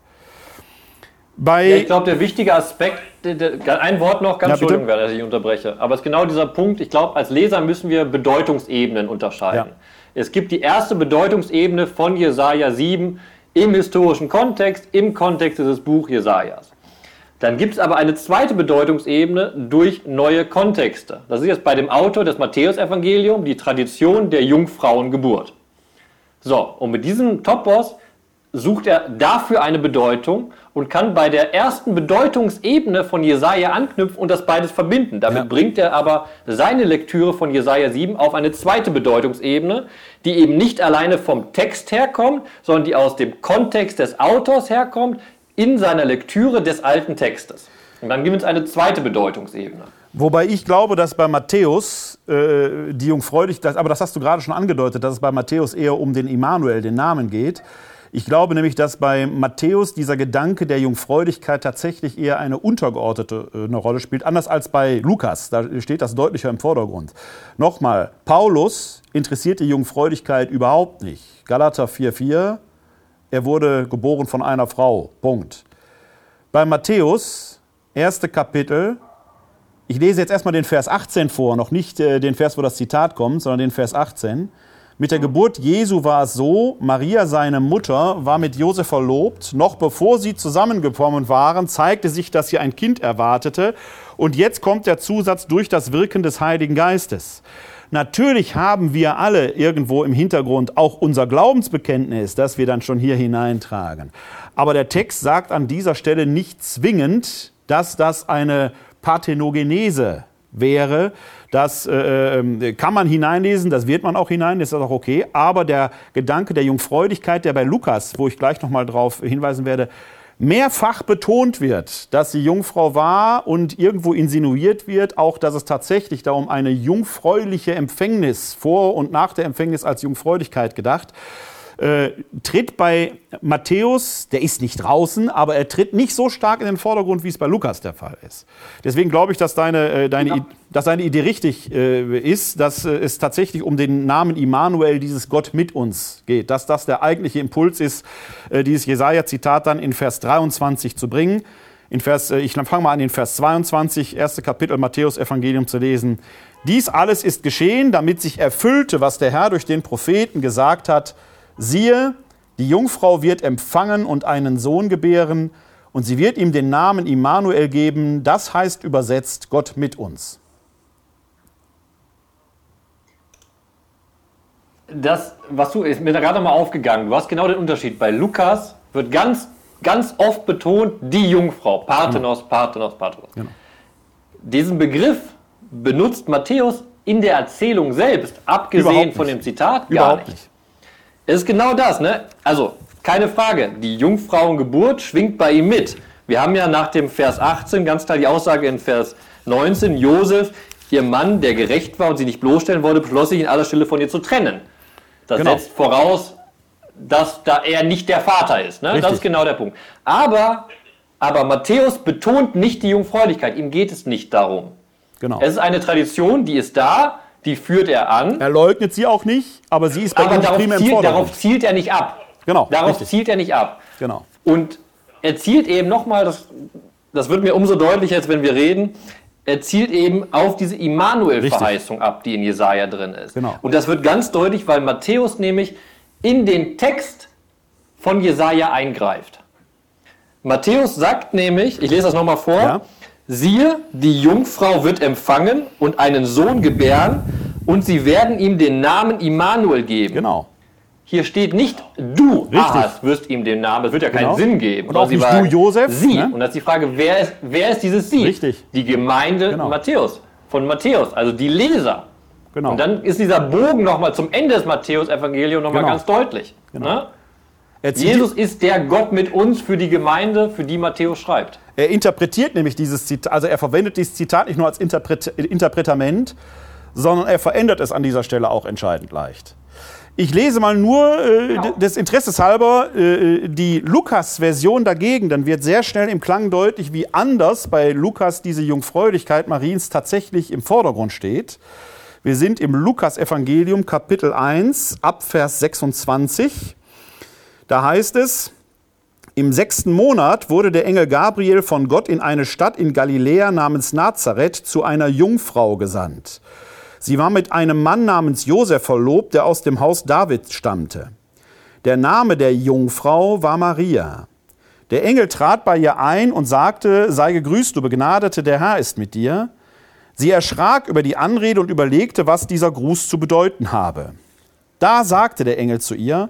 Ja, ich glaube, der wichtige Aspekt, ein Wort noch, ganz ja, Entschuldigung, wenn ich unterbreche, aber es ist genau dieser Punkt, ich glaube, als Leser müssen wir Bedeutungsebenen unterscheiden. Ja. Es gibt die erste Bedeutungsebene von Jesaja 7 im historischen Kontext, im Kontext des Buch Jesajas. Dann gibt es aber eine zweite Bedeutungsebene durch neue Kontexte. Das ist jetzt bei dem Autor des Matthäusevangeliums die Tradition der Jungfrauengeburt. So, und mit diesem Topos sucht er dafür eine Bedeutung und kann bei der ersten Bedeutungsebene von Jesaja anknüpfen und das beides verbinden. Damit ja. bringt er aber seine Lektüre von Jesaja 7 auf eine zweite Bedeutungsebene, die eben nicht alleine vom Text herkommt, sondern die aus dem Kontext des Autors herkommt, in seiner Lektüre des alten Textes. Und dann gibt es eine zweite Bedeutungsebene. Wobei ich glaube, dass bei Matthäus äh, die Jungfräulich, das, aber das hast du gerade schon angedeutet, dass es bei Matthäus eher um den Immanuel, den Namen geht. Ich glaube nämlich, dass bei Matthäus dieser Gedanke der Jungfräulichkeit tatsächlich eher eine untergeordnete äh, eine Rolle spielt, anders als bei Lukas. Da steht das deutlicher im Vordergrund. Nochmal, Paulus interessiert die Jungfräulichkeit überhaupt nicht. Galater 4,4 er wurde geboren von einer Frau. Punkt. Bei Matthäus, erste Kapitel, ich lese jetzt erstmal den Vers 18 vor, noch nicht äh, den Vers, wo das Zitat kommt, sondern den Vers 18. Mit der Geburt Jesu war es so, Maria, seine Mutter, war mit Josef verlobt. Noch bevor sie zusammengekommen waren, zeigte sich, dass sie ein Kind erwartete. Und jetzt kommt der Zusatz durch das Wirken des Heiligen Geistes. Natürlich haben wir alle irgendwo im Hintergrund auch unser Glaubensbekenntnis, das wir dann schon hier hineintragen. Aber der Text sagt an dieser Stelle nicht zwingend, dass das eine Parthenogenese wäre. Das äh, äh, kann man hineinlesen, das wird man auch hinein, das ist auch okay. Aber der Gedanke der Jungfräulichkeit, der bei Lukas, wo ich gleich nochmal darauf hinweisen werde, mehrfach betont wird, dass sie Jungfrau war und irgendwo insinuiert wird, auch dass es tatsächlich darum eine jungfräuliche Empfängnis vor und nach der Empfängnis als Jungfräulichkeit gedacht äh, tritt bei Matthäus, der ist nicht draußen, aber er tritt nicht so stark in den Vordergrund, wie es bei Lukas der Fall ist. Deswegen glaube ich, dass deine, äh, deine, ja. dass deine Idee richtig äh, ist, dass äh, es tatsächlich um den Namen Immanuel, dieses Gott mit uns geht, dass das der eigentliche Impuls ist, äh, dieses Jesaja-Zitat dann in Vers 23 zu bringen. In Vers, äh, ich fange mal an, in Vers 22, erste Kapitel Matthäus Evangelium zu lesen. Dies alles ist geschehen, damit sich erfüllte, was der Herr durch den Propheten gesagt hat, Siehe, die Jungfrau wird empfangen und einen Sohn gebären, und sie wird ihm den Namen Immanuel geben, das heißt übersetzt Gott mit uns. Das, was du, ist mir da gerade mal aufgegangen. Du hast genau den Unterschied. Bei Lukas wird ganz, ganz oft betont, die Jungfrau. Parthenos, genau. Parthenos, Parthenos. Genau. Diesen Begriff benutzt Matthäus in der Erzählung selbst, abgesehen von dem Zitat, gar Überhaupt nicht. nicht. Es ist genau das, ne? Also, keine Frage, die Jungfrauengeburt schwingt bei ihm mit. Wir haben ja nach dem Vers 18 ganz klar die Aussage in Vers 19, Josef, ihr Mann, der gerecht war und sie nicht bloßstellen wollte, beschloss sich in aller Stille von ihr zu trennen. Das genau. setzt voraus, dass da er nicht der Vater ist. Ne? Das ist genau der Punkt. Aber, aber Matthäus betont nicht die Jungfräulichkeit. Ihm geht es nicht darum. Genau. Es ist eine Tradition, die ist da die führt er an. Er leugnet sie auch nicht, aber sie ist bei aber ihm darauf, zielt, darauf zielt er nicht ab. Genau. Darauf richtig. zielt er nicht ab. Genau. Und er zielt eben nochmal, das, das wird mir umso deutlicher, als wenn wir reden, er zielt eben auf diese Immanuel-Verheißung ab, die in Jesaja drin ist. Genau. Und das wird ganz deutlich, weil Matthäus nämlich in den Text von Jesaja eingreift. Matthäus sagt nämlich, ich lese das nochmal vor, ja. Siehe, die Jungfrau wird empfangen und einen Sohn gebären und sie werden ihm den Namen Immanuel geben. Genau. Hier steht nicht, du, Richtig. Ahas, wirst ihm den Namen. Das wird ja keinen Genau. Sinn geben. Und auch nicht war du, Josef, Sie. ne? Und das ist die Frage, wer ist, wer ist dieses Sie? Richtig. Die Gemeinde Genau. Matthäus. Von Matthäus, also die Leser. Genau. Und dann ist dieser Bogen nochmal zum Ende des Matthäus-Evangeliums nochmal Genau. ganz deutlich. Ne? Jesus ist der Gott mit uns für die Gemeinde, für die Matthäus schreibt. er interpretiert nämlich dieses Zitat, also er verwendet dieses Zitat nicht nur als Interpret Interpretament, sondern er verändert es an dieser Stelle auch entscheidend leicht. Ich lese mal nur äh, d- des Interesses halber äh, die Lukas-Version dagegen, dann wird sehr schnell im Klang deutlich, wie anders bei Lukas diese Jungfräulichkeit Mariens tatsächlich im Vordergrund steht. Wir sind im Lukas-Evangelium Kapitel 1 ab Vers 26. Da heißt es, im sechsten Monat wurde der Engel Gabriel von Gott in eine Stadt in Galiläa namens Nazareth zu einer Jungfrau gesandt. Sie war mit einem Mann namens Josef verlobt, der aus dem Haus David stammte. Der Name der Jungfrau war Maria. Der Engel trat bei ihr ein und sagte, sei gegrüßt, du Begnadete, der Herr ist mit dir. Sie erschrak über die Anrede und überlegte, was dieser Gruß zu bedeuten habe. Da sagte der Engel zu ihr,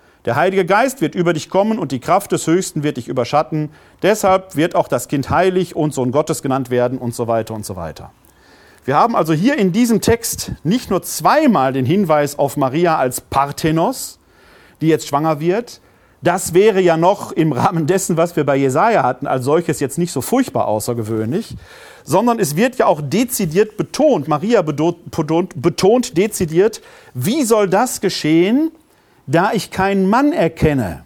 der Heilige Geist wird über dich kommen und die Kraft des Höchsten wird dich überschatten. Deshalb wird auch das Kind heilig und Sohn Gottes genannt werden und so weiter und so weiter. Wir haben also hier in diesem Text nicht nur zweimal den Hinweis auf Maria als Parthenos, die jetzt schwanger wird. Das wäre ja noch im Rahmen dessen, was wir bei Jesaja hatten, als solches jetzt nicht so furchtbar außergewöhnlich, sondern es wird ja auch dezidiert betont, Maria betont, betont dezidiert, wie soll das geschehen, da ich keinen Mann erkenne.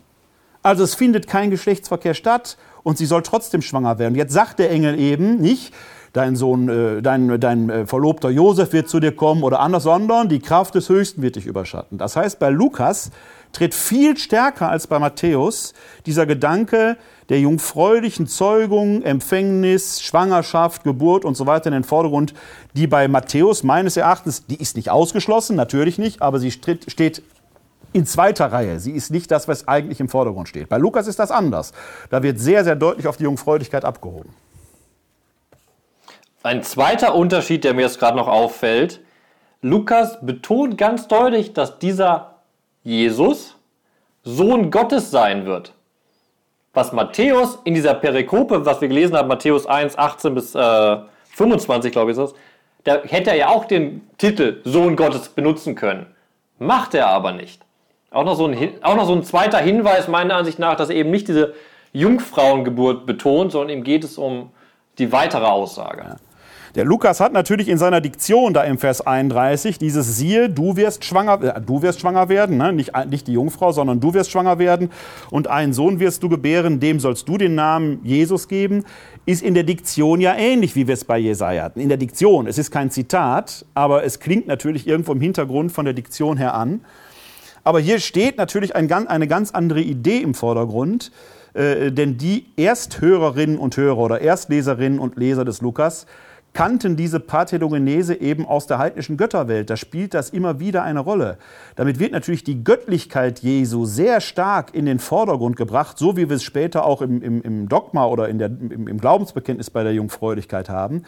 Also es findet kein Geschlechtsverkehr statt und sie soll trotzdem schwanger werden. Jetzt sagt der Engel eben nicht, dein Sohn, äh, dein, dein äh, Verlobter Josef wird zu dir kommen oder anders, sondern die Kraft des Höchsten wird dich überschatten. Das heißt, bei Lukas tritt viel stärker als bei Matthäus dieser Gedanke der jungfräulichen Zeugung, Empfängnis, Schwangerschaft, Geburt und so weiter in den Vordergrund, die bei Matthäus meines Erachtens, die ist nicht ausgeschlossen, natürlich nicht, aber sie tritt, steht in zweiter Reihe. Sie ist nicht das, was eigentlich im Vordergrund steht. Bei Lukas ist das anders. Da wird sehr, sehr deutlich auf die Jungfräulichkeit abgehoben. Ein zweiter Unterschied, der mir jetzt gerade noch auffällt, Lukas betont ganz deutlich, dass dieser Jesus Sohn Gottes sein wird. Was Matthäus in dieser Perikope, was wir gelesen haben, Matthäus 1, 18 bis äh, 25, glaube ich, ist das, da hätte er ja auch den Titel Sohn Gottes benutzen können. Macht er aber nicht. Auch noch, so ein, auch noch so ein zweiter Hinweis meiner Ansicht nach, dass er eben nicht diese Jungfrauengeburt betont, sondern ihm geht es um die weitere Aussage. Der Lukas hat natürlich in seiner Diktion da im Vers 31 dieses siehe, du wirst schwanger, äh, du wirst schwanger werden, ne? nicht, nicht die Jungfrau, sondern du wirst schwanger werden und einen Sohn wirst du gebären, dem sollst du den Namen Jesus geben, ist in der Diktion ja ähnlich, wie wir es bei Jesaja hatten. In der Diktion, es ist kein Zitat, aber es klingt natürlich irgendwo im Hintergrund von der Diktion her an. Aber hier steht natürlich ein, eine ganz andere Idee im Vordergrund, äh, denn die Ersthörerinnen und Hörer oder Erstleserinnen und Leser des Lukas kannten diese Parthenogenese eben aus der heidnischen Götterwelt. Da spielt das immer wieder eine Rolle. Damit wird natürlich die Göttlichkeit Jesu sehr stark in den Vordergrund gebracht, so wie wir es später auch im, im, im Dogma oder in der, im, im Glaubensbekenntnis bei der Jungfräulichkeit haben.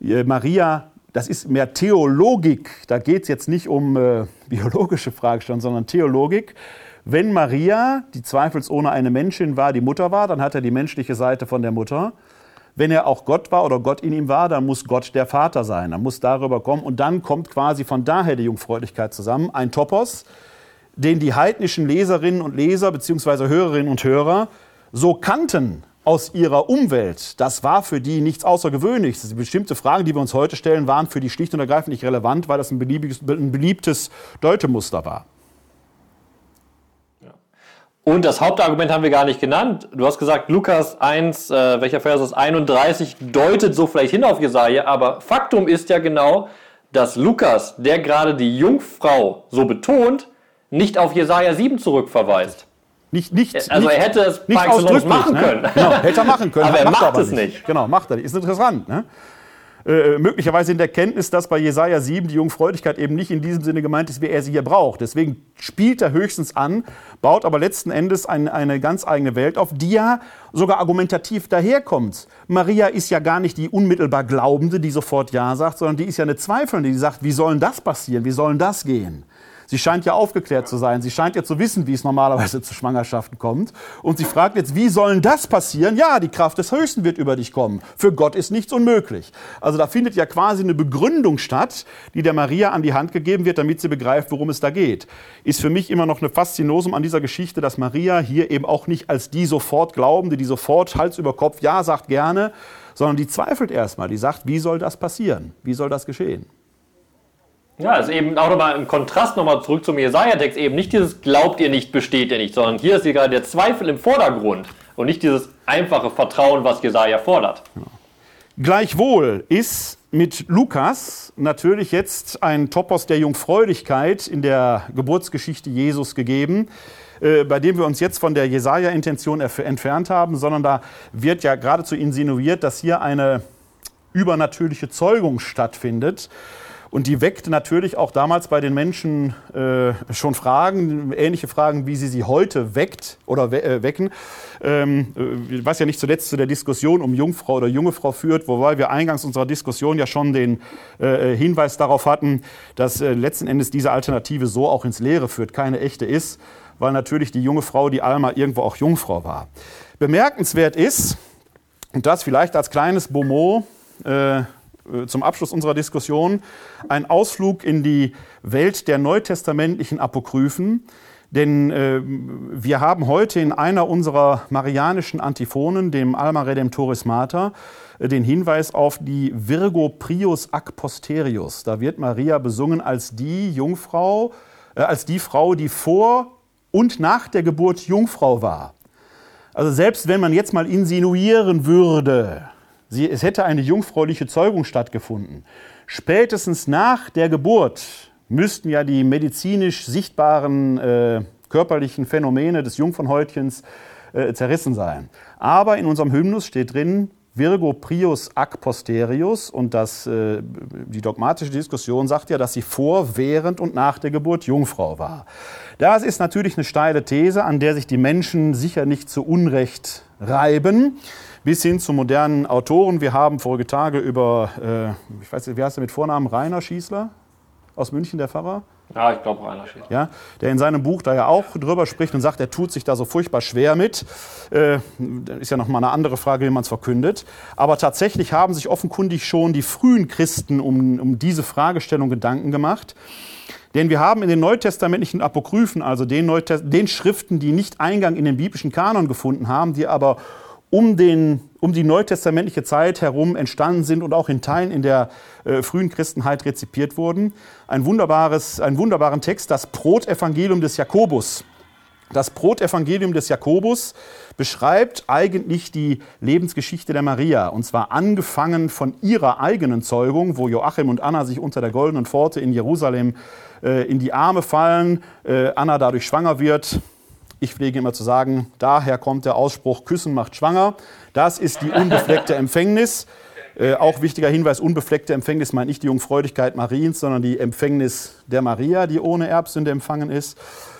Äh, Maria, das ist mehr Theologik. Da geht es jetzt nicht um äh, (laughs) biologische Fragestellungen, sondern Theologik. Wenn Maria, die zweifelsohne eine Menschin war, die Mutter war, dann hat er die menschliche Seite von der Mutter. Wenn er auch Gott war oder Gott in ihm war, dann muss Gott der Vater sein. Dann muss darüber kommen. Und dann kommt quasi von daher die Jungfräulichkeit zusammen. Ein Topos, den die heidnischen Leserinnen und Leser bzw. Hörerinnen und Hörer so kannten aus ihrer Umwelt. Das war für die nichts Außergewöhnliches. Bestimmte Fragen, die wir uns heute stellen, waren für die schlicht und ergreifend nicht relevant, weil das ein, ein beliebtes Deutemuster war. Und das Hauptargument haben wir gar nicht genannt. Du hast gesagt, Lukas 1, äh, welcher Vers ist 31, deutet so vielleicht hin auf Jesaja, aber Faktum ist ja genau, dass Lukas, der gerade die Jungfrau so betont, nicht auf Jesaja 7 zurückverweist. Nicht, nicht, Also nicht, er hätte es nicht ausdrücklich, machen ne? können. Genau, hätte er machen können. (laughs) Aber er macht aber es nicht. Genau, macht er nicht. Ist interessant. Ne? Äh, möglicherweise in der Kenntnis, dass bei Jesaja 7 die Jungfräulichkeit eben nicht in diesem Sinne gemeint ist, wie er sie hier braucht. Deswegen spielt er höchstens an, baut aber letzten Endes ein, eine ganz eigene Welt auf, die ja sogar argumentativ daherkommt. Maria ist ja gar nicht die unmittelbar Glaubende, die sofort Ja sagt, sondern die ist ja eine Zweifelnde, die sagt, wie soll denn das passieren, wie soll denn das gehen? Sie scheint ja aufgeklärt zu sein. Sie scheint ja zu wissen, wie es normalerweise zu Schwangerschaften kommt. Und sie fragt jetzt, wie soll denn das passieren? Ja, die Kraft des Höchsten wird über dich kommen. Für Gott ist nichts unmöglich. Also da findet ja quasi eine Begründung statt, die der Maria an die Hand gegeben wird, damit sie begreift, worum es da geht. Ist für mich immer noch eine Faszinosum an dieser Geschichte, dass Maria hier eben auch nicht als die sofort Glaubende, die sofort Hals über Kopf Ja sagt gerne, sondern die zweifelt erstmal. Die sagt, wie soll das passieren? Wie soll das geschehen? Ja, also eben auch nochmal im Kontrast nochmal zurück zum Jesaja-Text eben nicht dieses glaubt ihr nicht, besteht ihr nicht, sondern hier ist hier gerade der Zweifel im Vordergrund und nicht dieses einfache Vertrauen, was Jesaja fordert. Gleichwohl ist mit Lukas natürlich jetzt ein Topos der Jungfräulichkeit in der Geburtsgeschichte Jesus gegeben, äh, bei dem wir uns jetzt von der Jesaja-Intention entfernt haben, sondern da wird ja geradezu insinuiert, dass hier eine übernatürliche Zeugung stattfindet. Und die weckt natürlich auch damals bei den Menschen äh, schon Fragen, ähnliche Fragen, wie sie sie heute weckt oder we äh, wecken. Ähm, äh, was ja nicht zuletzt zu der Diskussion um Jungfrau oder junge Frau führt, wobei wir eingangs unserer Diskussion ja schon den äh, Hinweis darauf hatten, dass äh, letzten Endes diese Alternative so auch ins Leere führt, keine echte ist, weil natürlich die junge Frau, die Alma, irgendwo auch Jungfrau war. Bemerkenswert ist, und das vielleicht als kleines Beaumot, äh, zum Abschluss unserer Diskussion ein Ausflug in die Welt der neutestamentlichen Apokryphen. Denn äh, wir haben heute in einer unserer marianischen Antiphonen, dem Alma Redemptoris Mater, äh, den Hinweis auf die Virgo Prius ac posterius. Da wird Maria besungen als die Jungfrau, äh, als die Frau, die vor und nach der Geburt Jungfrau war. Also selbst wenn man jetzt mal insinuieren würde, Sie, es hätte eine jungfräuliche Zeugung stattgefunden. Spätestens nach der Geburt müssten ja die medizinisch sichtbaren äh, körperlichen Phänomene des Jungfernhäutchens äh, zerrissen sein. Aber in unserem Hymnus steht drin, Virgo prius ac posterius und das, äh, die dogmatische Diskussion sagt ja, dass sie vor, während und nach der Geburt Jungfrau war. Das ist natürlich eine steile These, an der sich die Menschen sicher nicht zu Unrecht reiben bis hin zu modernen Autoren. Wir haben vorige Tage über, äh, ich weiß nicht, wie heißt der mit Vornamen, Rainer Schießler aus München, der Pfarrer? Ja, ich glaube Rainer Schießler. Ja, der in seinem Buch da ja auch drüber spricht und sagt, er tut sich da so furchtbar schwer mit. Äh, ist ja noch mal eine andere Frage, wie man es verkündet. Aber tatsächlich haben sich offenkundig schon die frühen Christen um, um diese Fragestellung Gedanken gemacht. Denn wir haben in den neutestamentlichen Apokryphen, also den, Neutest den Schriften, die nicht Eingang in den biblischen Kanon gefunden haben, die aber um, den, um die neutestamentliche Zeit herum entstanden sind und auch in Teilen in der äh, frühen Christenheit rezipiert wurden. Ein wunderbares, einen wunderbaren Text, das Brotevangelium des Jakobus. Das Brotevangelium des Jakobus beschreibt eigentlich die Lebensgeschichte der Maria. Und zwar angefangen von ihrer eigenen Zeugung, wo Joachim und Anna sich unter der goldenen Pforte in Jerusalem äh, in die Arme fallen, äh, Anna dadurch schwanger wird, ich pflege immer zu sagen, daher kommt der Ausspruch, Küssen macht schwanger. Das ist die unbefleckte Empfängnis. Äh, auch wichtiger Hinweis, unbefleckte Empfängnis meint nicht die Jungfräulichkeit Mariens, sondern die Empfängnis der Maria, die ohne Erbsünde empfangen ist.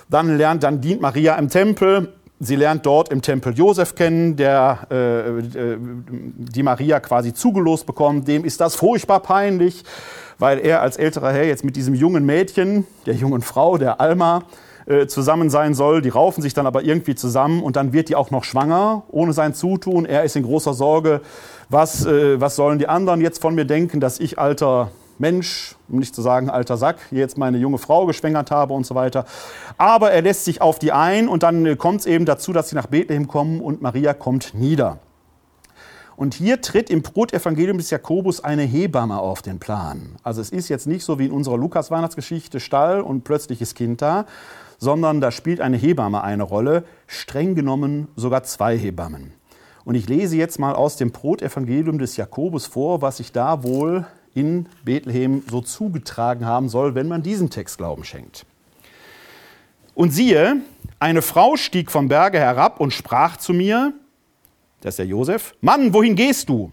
Dann lernt, dann dient Maria im Tempel. Sie lernt dort im Tempel Josef kennen, der äh, äh, die Maria quasi zugelost bekommt. Dem ist das furchtbar peinlich, weil er als älterer Herr jetzt mit diesem jungen Mädchen, der jungen Frau, der Alma, äh, zusammen sein soll. Die raufen sich dann aber irgendwie zusammen und dann wird die auch noch schwanger, ohne sein Zutun. Er ist in großer Sorge. Was, äh, was sollen die anderen jetzt von mir denken, dass ich alter Mensch, um nicht zu sagen alter Sack, jetzt meine junge Frau geschwängert habe und so weiter. Aber er lässt sich auf die ein und dann äh, kommt es eben dazu, dass sie nach Bethlehem kommen und Maria kommt nieder. Und hier tritt im Brotevangelium des Jakobus eine Hebamme auf den Plan. Also es ist jetzt nicht so wie in unserer Lukas-Weihnachtsgeschichte Stall und plötzliches Kind da, sondern da spielt eine Hebamme eine Rolle, streng genommen sogar zwei Hebammen. Und ich lese jetzt mal aus dem Brotevangelium des Jakobus vor, was sich da wohl in Bethlehem so zugetragen haben soll, wenn man diesem Text Glauben schenkt. Und siehe, eine Frau stieg vom Berge herab und sprach zu mir, das ist der Josef, Mann, wohin gehst du?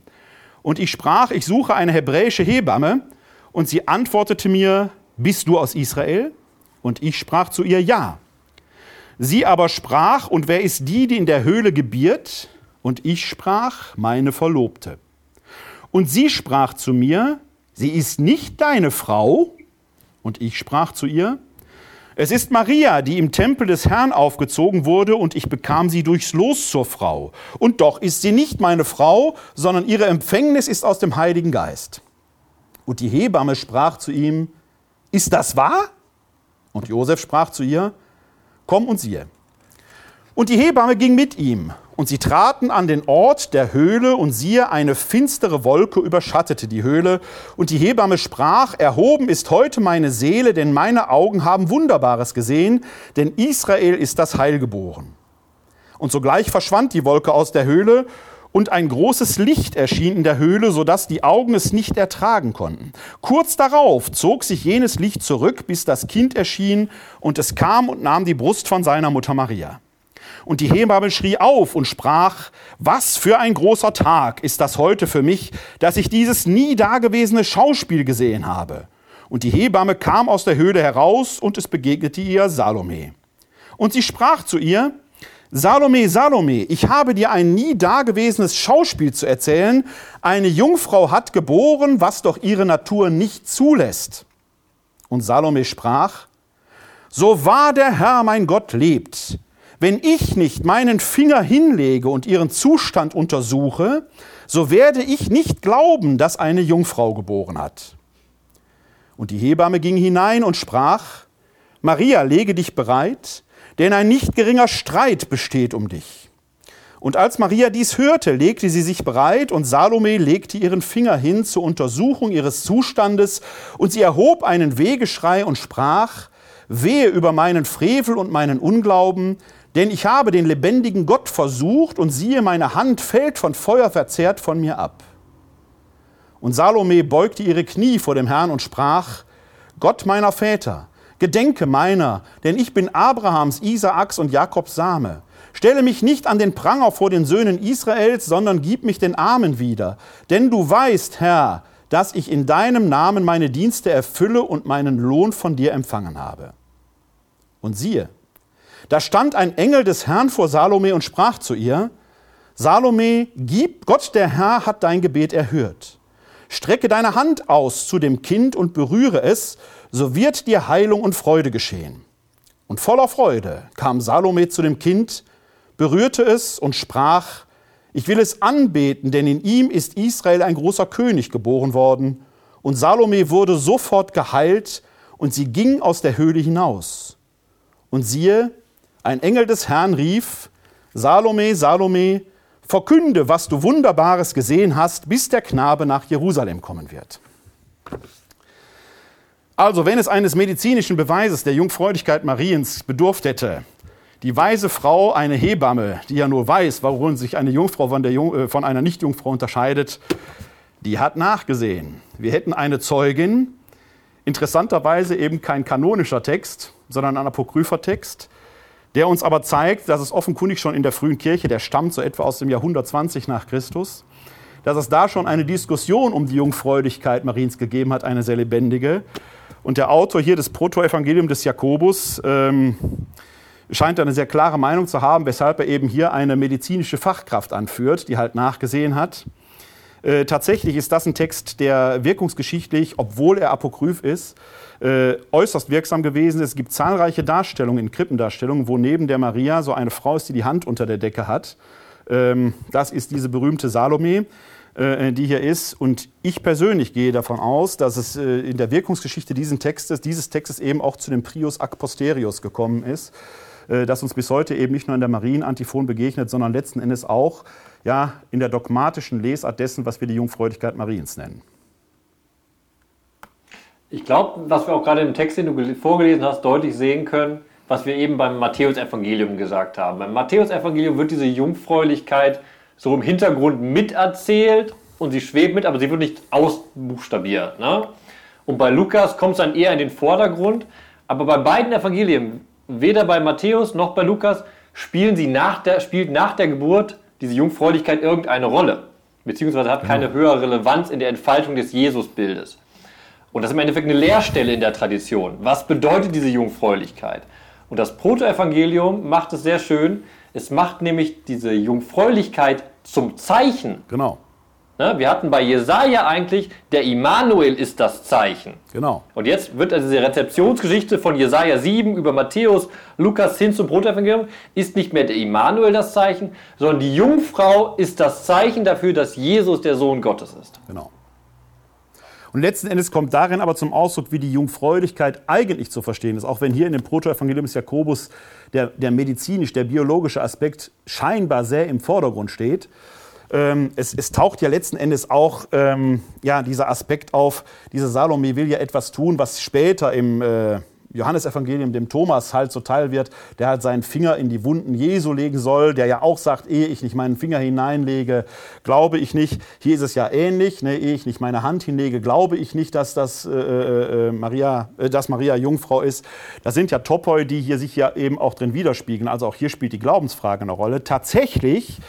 Und ich sprach, ich suche eine hebräische Hebamme. Und sie antwortete mir, bist du aus Israel? Und ich sprach zu ihr, ja. Sie aber sprach, und wer ist die, die in der Höhle gebiert? Und ich sprach, meine Verlobte. Und sie sprach zu mir, sie ist nicht deine Frau. Und ich sprach zu ihr, es ist Maria, die im Tempel des Herrn aufgezogen wurde, und ich bekam sie durchs Los zur Frau. Und doch ist sie nicht meine Frau, sondern ihre Empfängnis ist aus dem Heiligen Geist. Und die Hebamme sprach zu ihm, ist das wahr? Und Josef sprach zu ihr, komm und siehe. Und die Hebamme ging mit ihm, und sie traten an den Ort der Höhle, und siehe, eine finstere Wolke überschattete die Höhle. Und die Hebamme sprach, erhoben ist heute meine Seele, denn meine Augen haben Wunderbares gesehen, denn Israel ist das Heil geboren. Und sogleich verschwand die Wolke aus der Höhle, und ein großes Licht erschien in der Höhle, so dass die Augen es nicht ertragen konnten. Kurz darauf zog sich jenes Licht zurück, bis das Kind erschien, und es kam und nahm die Brust von seiner Mutter Maria. Und die Hebamme schrie auf und sprach, was für ein großer Tag ist das heute für mich, dass ich dieses nie dagewesene Schauspiel gesehen habe. Und die Hebamme kam aus der Höhle heraus und es begegnete ihr Salome. Und sie sprach zu ihr, Salome, Salome, ich habe dir ein nie dagewesenes Schauspiel zu erzählen. Eine Jungfrau hat geboren, was doch ihre Natur nicht zulässt. Und Salome sprach, so wahr der Herr mein Gott lebt, wenn ich nicht meinen Finger hinlege und ihren Zustand untersuche, so werde ich nicht glauben, dass eine Jungfrau geboren hat. Und die Hebamme ging hinein und sprach, Maria, lege dich bereit, denn ein nicht geringer Streit besteht um dich. Und als Maria dies hörte, legte sie sich bereit und Salome legte ihren Finger hin zur Untersuchung ihres Zustandes und sie erhob einen Wegeschrei und sprach, Wehe über meinen Frevel und meinen Unglauben, denn ich habe den lebendigen Gott versucht und siehe, meine Hand fällt von Feuer verzehrt von mir ab. Und Salome beugte ihre Knie vor dem Herrn und sprach, Gott meiner Väter, gedenke meiner, denn ich bin Abrahams, Isaaks und Jakobs Same. Stelle mich nicht an den Pranger vor den Söhnen Israels, sondern gib mich den Armen wieder. Denn du weißt, Herr, dass ich in deinem Namen meine Dienste erfülle und meinen Lohn von dir empfangen habe. Und siehe, da stand ein Engel des Herrn vor Salome und sprach zu ihr, Salome, gib, Gott der Herr hat dein Gebet erhört. Strecke deine Hand aus zu dem Kind und berühre es, so wird dir Heilung und Freude geschehen. Und voller Freude kam Salome zu dem Kind, berührte es und sprach, ich will es anbeten, denn in ihm ist Israel ein großer König geboren worden. Und Salome wurde sofort geheilt und sie ging aus der Höhle hinaus. Und siehe, ein Engel des Herrn rief, Salome, Salome, verkünde, was du Wunderbares gesehen hast, bis der Knabe nach Jerusalem kommen wird. Also, wenn es eines medizinischen Beweises der Jungfräulichkeit Mariens bedurft hätte, die weise Frau, eine Hebamme, die ja nur weiß, warum sich eine Jungfrau von, Jung, äh, von einer Nichtjungfrau unterscheidet, die hat nachgesehen. Wir hätten eine Zeugin, interessanterweise eben kein kanonischer Text, sondern ein apokrypher Text, der uns aber zeigt, dass es offenkundig schon in der frühen Kirche, der stammt so etwa aus dem Jahr 120 nach Christus, dass es da schon eine Diskussion um die Jungfräulichkeit Mariens gegeben hat, eine sehr lebendige. Und der Autor hier des Protoevangelium des Jakobus ähm, scheint eine sehr klare Meinung zu haben, weshalb er eben hier eine medizinische Fachkraft anführt, die halt nachgesehen hat. Äh, tatsächlich ist das ein Text, der wirkungsgeschichtlich, obwohl er apokryph ist, äh, äußerst wirksam gewesen ist. Es gibt zahlreiche Darstellungen, in Krippendarstellungen, wo neben der Maria so eine Frau ist, die die Hand unter der Decke hat. Ähm, das ist diese berühmte Salome. Äh, die hier ist. Und ich persönlich gehe davon aus, dass es äh, in der Wirkungsgeschichte dieses Textes, dieses Textes eben auch zu dem Prius ac posterius gekommen ist, äh, das uns bis heute eben nicht nur in der Marienantiphon begegnet, sondern letzten Endes auch ja, in der dogmatischen Lesart dessen, was wir die Jungfräulichkeit Mariens nennen. Ich glaube, was wir auch gerade im Text, den du vorgelesen hast, deutlich sehen können, was wir eben beim Matthäusevangelium gesagt haben. Beim Matthäusevangelium wird diese Jungfräulichkeit so im Hintergrund miterzählt und sie schwebt mit, aber sie wird nicht ausbuchstabiert. Ne? Und bei Lukas kommt es dann eher in den Vordergrund. Aber bei beiden Evangelien weder bei Matthäus noch bei Lukas spielen sie nach der, spielt nach der Geburt diese Jungfräulichkeit irgendeine Rolle. Beziehungsweise hat keine höhere Relevanz in der Entfaltung des Jesusbildes. Und das ist im Endeffekt eine Leerstelle in der Tradition. Was bedeutet diese Jungfräulichkeit? Und das Protoevangelium macht es sehr schön. Es macht nämlich diese Jungfräulichkeit zum Zeichen. Genau. Ne, Wir hatten bei Jesaja eigentlich, der Immanuel ist das Zeichen. Genau. Und jetzt wird also diese Rezeptionsgeschichte von Jesaja 7 über Matthäus, Lukas hin zum Brotevangelium, ist nicht mehr der Immanuel das Zeichen, sondern die Jungfrau ist das Zeichen dafür, dass Jesus der Sohn Gottes ist. Genau. Und letzten Endes kommt darin aber zum Ausdruck, wie die Jungfräulichkeit eigentlich zu verstehen ist. Auch wenn hier in dem Protoevangelium des Jakobus der, der medizinisch, der biologische Aspekt scheinbar sehr im Vordergrund steht. Ähm, es, es, taucht ja letzten Endes auch ähm, ja, dieser Aspekt auf, diese Salome will ja etwas tun, was später im äh, Johannesevangelium dem Thomas halt zuteil wird, der halt seinen Finger in die Wunden Jesu legen soll, der ja auch sagt, ehe ich nicht meinen Finger hineinlege, glaube ich nicht. Hier ist es ja ähnlich, ne? ehe ich nicht meine Hand hinlege, glaube ich nicht, dass das äh, äh, Maria, äh, dass Maria Jungfrau ist. Das sind ja Topoi, die hier sich ja eben auch drin widerspiegeln. Also auch hier spielt die Glaubensfrage eine Rolle. Tatsächlich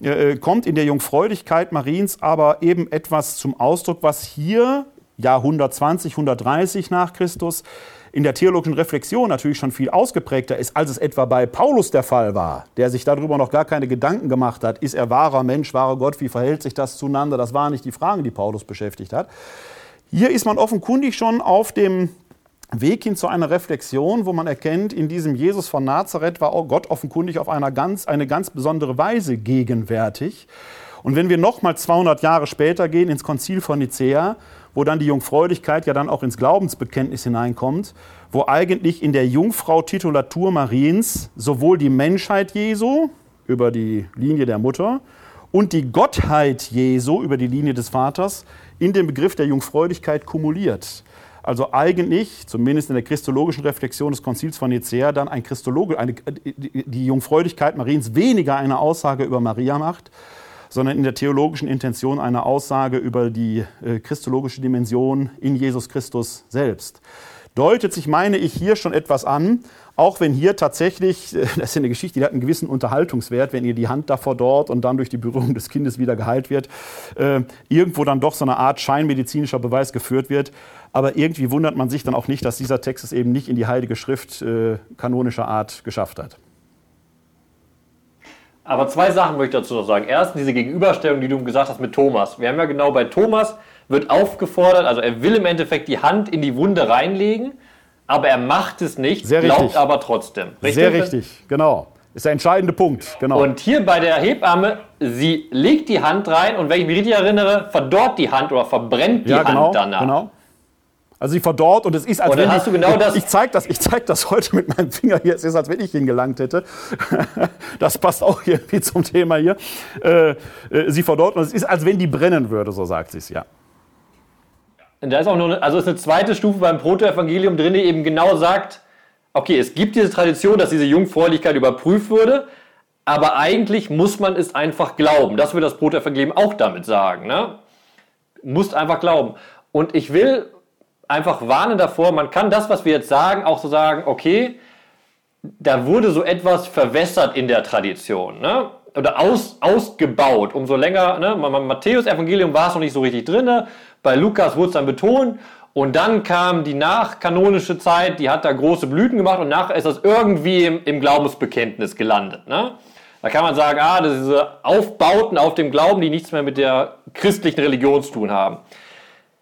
äh, kommt in der Jungfräulichkeit Mariens aber eben etwas zum Ausdruck, was hier, Jahr 120, 130 nach Christus, in der theologischen Reflexion natürlich schon viel ausgeprägter ist, als es etwa bei Paulus der Fall war, der sich darüber noch gar keine Gedanken gemacht hat. Ist er wahrer Mensch, wahrer Gott? Wie verhält sich das zueinander? Das waren nicht die Fragen, die Paulus beschäftigt hat. Hier ist man offenkundig schon auf dem Weg hin zu einer Reflexion, wo man erkennt, in diesem Jesus von Nazareth war Gott offenkundig auf einer ganz, eine ganz besondere Weise gegenwärtig. Und wenn wir nochmal 200 Jahre später gehen ins Konzil von Nicea, wo dann die Jungfräulichkeit ja dann auch ins Glaubensbekenntnis hineinkommt, wo eigentlich in der Jungfrau-Titulatur Mariens sowohl die Menschheit Jesu über die Linie der Mutter und die Gottheit Jesu über die Linie des Vaters in den Begriff der Jungfräulichkeit kumuliert. Also eigentlich, zumindest in der christologischen Reflexion des Konzils von Nicea, dann ein Christologe, eine, die Jungfräulichkeit Mariens weniger eine Aussage über Maria macht, sondern in der theologischen Intention eine Aussage über die äh, christologische Dimension in Jesus Christus selbst. Deutet sich, meine ich, hier schon etwas an, auch wenn hier tatsächlich, (laughs) das ist ja eine Geschichte, die hat einen gewissen Unterhaltungswert, wenn ihr die Hand davor dort und dann durch die Berührung des Kindes wieder geheilt wird, äh, irgendwo dann doch so eine Art scheinmedizinischer Beweis geführt wird. Aber irgendwie wundert man sich dann auch nicht, dass dieser Text es eben nicht in die Heilige Schrift äh, kanonischer Art geschafft hat. Aber zwei Sachen möchte ich dazu noch sagen. Erstens diese Gegenüberstellung, die du gesagt hast mit Thomas. Wir haben ja genau bei Thomas wird aufgefordert, also er will im Endeffekt die Hand in die Wunde reinlegen, aber er macht es nicht, Sehr glaubt richtig. aber trotzdem. Richtig? Sehr richtig, genau. Ist der entscheidende Punkt, genau. Und hier bei der Hebamme, sie legt die Hand rein und wenn ich mich richtig erinnere, verdorrt die Hand oder verbrennt die ja, Hand genau, danach. genau. Also sie verdorrt und es ist, als dann wenn hast ich, genau das- ich zeige das, ich zeig das heute mit meinem Finger hier. Es ist, als wenn ich hingelangt hätte. (laughs) Das passt auch irgendwie zum Thema hier. Äh, äh, sie verdorrt und es ist, als wenn die brennen würde, so sagt sie es, ja. Und da ist auch noch eine, also ist eine zweite Stufe beim Protoevangelium drin, die eben genau sagt, okay, es gibt diese Tradition, dass diese Jungfräulichkeit überprüft wurde, aber eigentlich muss man es einfach glauben. Das will das Protoevangelium auch damit sagen. Ne? Musst einfach glauben. Und ich will einfach warnen davor, man kann das, was wir jetzt sagen, auch so sagen, okay, da wurde so etwas verwässert in der Tradition. Ne? Oder aus, ausgebaut, umso länger. Ne? Im Matthäus-Evangelium war es noch nicht so richtig drin. Bei Lukas wurde es dann betont. Und dann kam die nachkanonische Zeit, die hat da große Blüten gemacht und nachher ist das irgendwie im, im Glaubensbekenntnis gelandet. Ne? Da kann man sagen, ah, das sind diese Aufbauten auf dem Glauben, die nichts mehr mit der christlichen Religion zu tun haben.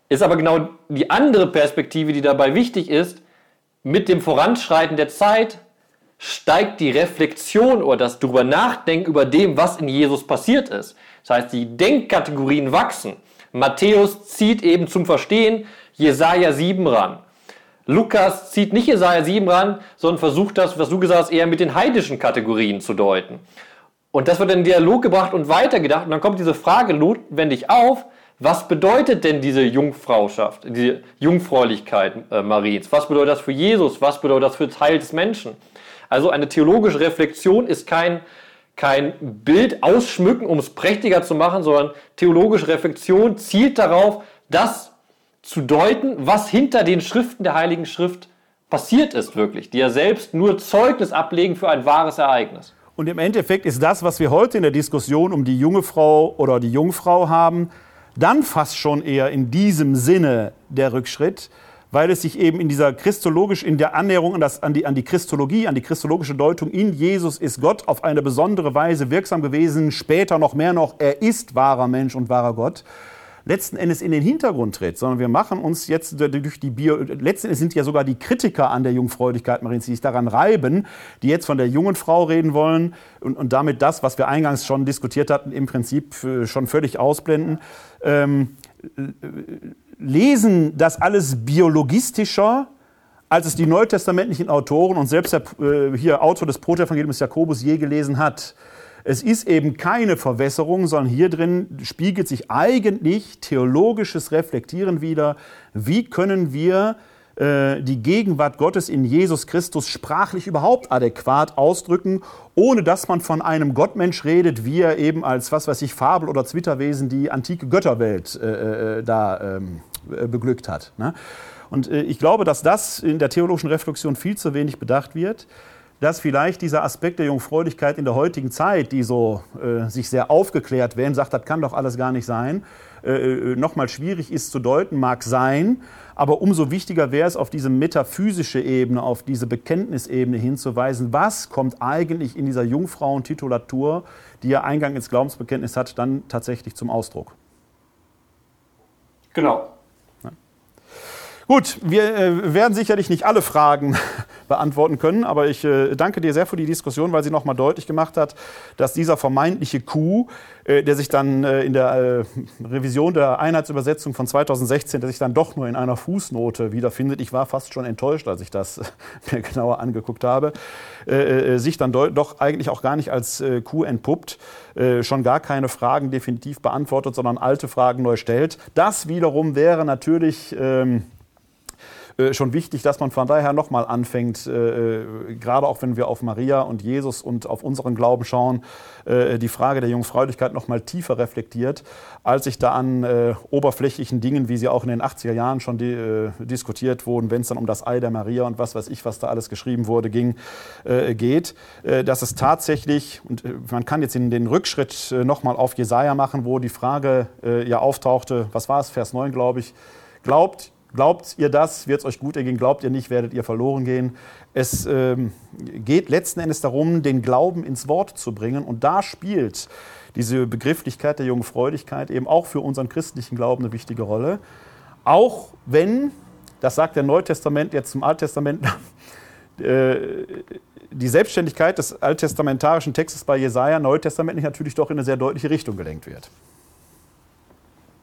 Ist aber genau die andere Perspektive, die dabei wichtig ist. Mit dem Voranschreiten der Zeit steigt die Reflexion oder das drüber nachdenken über dem, was in Jesus passiert ist. Das heißt, die Denkkategorien wachsen. Matthäus zieht eben zum Verstehen Jesaja 7 ran. Lukas zieht nicht Jesaja 7 ran, sondern versucht das, was du gesagt hast, eher mit den heidischen Kategorien zu deuten. Und das wird in den Dialog gebracht und weitergedacht. Und dann kommt diese Frage notwendig auf, was bedeutet denn diese Jungfrauschaft, diese Jungfräulichkeit äh, Mariens? Was bedeutet das für Jesus? Was bedeutet das für Teil des Menschen? Also eine theologische Reflexion ist kein, kein Bild ausschmücken, um es prächtiger zu machen, sondern theologische Reflexion zielt darauf, das zu deuten, was hinter den Schriften der Heiligen Schrift passiert ist wirklich, die ja selbst nur Zeugnis ablegen für ein wahres Ereignis. Und im Endeffekt ist das, was wir heute in der Diskussion um die junge Frau oder die Jungfrau haben, dann fast schon eher in diesem Sinne der Rückschritt, weil es sich eben in dieser christologisch, in der Annäherung an, das, an, die, an die Christologie, an die christologische Deutung in Jesus ist Gott auf eine besondere Weise wirksam gewesen, später noch mehr noch, er ist wahrer Mensch und wahrer Gott letzten Endes in den Hintergrund tritt, sondern wir machen uns jetzt durch die Bio, letzten Endes sind ja sogar die Kritiker an der Jungfräulichkeit Mariens, die sich daran reiben, die jetzt von der jungen Frau reden wollen und, und damit das, was wir eingangs schon diskutiert hatten, im Prinzip äh, schon völlig ausblenden. Ähm, lesen das alles biologistischer, als es die neutestamentlichen Autoren und selbst der äh, hier Autor des Protevangeliums Jakobus je gelesen hat. Es ist eben keine Verwässerung, sondern hier drin spiegelt sich eigentlich theologisches Reflektieren wieder. Wie können wir äh, die Gegenwart Gottes in Jesus Christus sprachlich überhaupt adäquat ausdrücken, ohne dass man von einem Gottmensch redet, wie er eben als, was weiß ich, Fabel- oder Zwitterwesen die antike Götterwelt äh, äh, da ähm, äh, beglückt hat. Ne? Und äh, ich glaube, dass das in der theologischen Reflexion viel zu wenig bedacht wird dass vielleicht dieser Aspekt der Jungfräulichkeit in der heutigen Zeit, die so äh, sich sehr aufgeklärt werden, sagt, das kann doch alles gar nicht sein, äh, äh nochmal schwierig ist zu deuten, mag sein. Aber umso wichtiger wäre es, auf diese metaphysische Ebene, auf diese Bekenntnisebene hinzuweisen, was kommt eigentlich in dieser Jungfrauentitulatur, die ja Eingang ins Glaubensbekenntnis hat, dann tatsächlich zum Ausdruck. Genau. Gut, wir äh, werden sicherlich nicht alle Fragen beantworten können, aber ich äh, danke dir sehr für die Diskussion, weil sie nochmal deutlich gemacht hat, dass dieser vermeintliche Coup, äh, der sich dann äh, in der Revision der Einheitsübersetzung von 2016, der sich dann doch nur in einer Fußnote wiederfindet, ich war fast schon enttäuscht, als ich das (laughs) mir genauer angeguckt habe, sich dann doch eigentlich auch gar nicht als Coup entpuppt, schon gar keine Fragen definitiv beantwortet, sondern alte Fragen neu stellt. Das wiederum wäre natürlich ähm, äh, schon wichtig, dass man von daher nochmal anfängt, äh, äh, gerade auch wenn wir auf Maria und Jesus und auf unseren Glauben schauen, äh, die Frage der Jungfräulichkeit nochmal tiefer reflektiert, als sich da an äh, oberflächlichen Dingen, wie sie auch in den 80er Jahren schon di äh, diskutiert wurden, wenn es dann um das Ei der Maria und was weiß ich, was da alles geschrieben wurde, ging, geht, dass es tatsächlich, und man kann jetzt in den Rückschritt äh, nochmal auf Jesaja machen, wo die Frage ja auftauchte, was war es, Vers 9, glaube ich, glaubt Glaubt ihr das, wird es euch gut ergehen. Glaubt ihr nicht, werdet ihr verloren gehen. Es ähm, geht letzten Endes darum, den Glauben ins Wort zu bringen. Und da spielt diese Begrifflichkeit der Jungfräulichkeit eben auch für unseren christlichen Glauben eine wichtige Rolle. Auch wenn, das sagt der Neutestament jetzt zum Alttestament, (laughs) äh, die Selbstständigkeit des alttestamentarischen Textes bei Jesaja neutestamentlich natürlich doch in eine sehr deutliche Richtung gelenkt wird.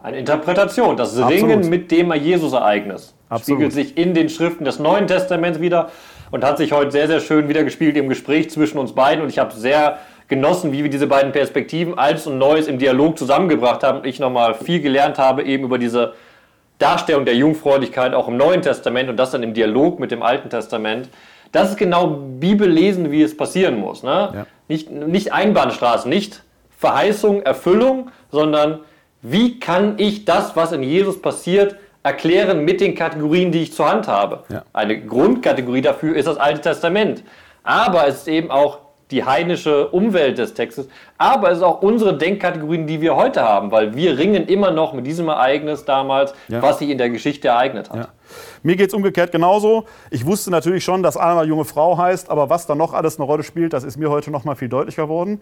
Eine Interpretation, das Ringen Absolut. mit dem Jesus-Ereignis. Spiegelt sich in den Schriften des Neuen Testaments wieder und hat sich heute sehr, sehr schön wiedergespiegelt im Gespräch zwischen uns beiden. Und ich habe sehr genossen, wie wir diese beiden Perspektiven, Altes und Neues, im Dialog zusammengebracht haben. Und ich nochmal viel gelernt habe, eben über diese Darstellung der Jungfräulichkeit auch im Neuen Testament und das dann im Dialog mit dem Alten Testament. Das ist genau Bibellesen, wie es passieren muss. Ne? Ja. Nicht, nicht Einbahnstraße, nicht Verheißung, Erfüllung, sondern wie kann ich das, was in Jesus passiert, erklären mit den Kategorien, die ich zur Hand habe? Ja. Eine Grundkategorie dafür ist das Alte Testament. Aber es ist eben auch die heidnische Umwelt des Textes, aber es ist auch unsere Denkkategorien, die wir heute haben, weil wir ringen immer noch mit diesem Ereignis damals, ja. was sich in der Geschichte ereignet hat. Ja. Mir geht es umgekehrt genauso. Ich wusste natürlich schon, dass Anna junge Frau heißt, aber was da noch alles eine Rolle spielt, das ist mir heute noch mal viel deutlicher geworden.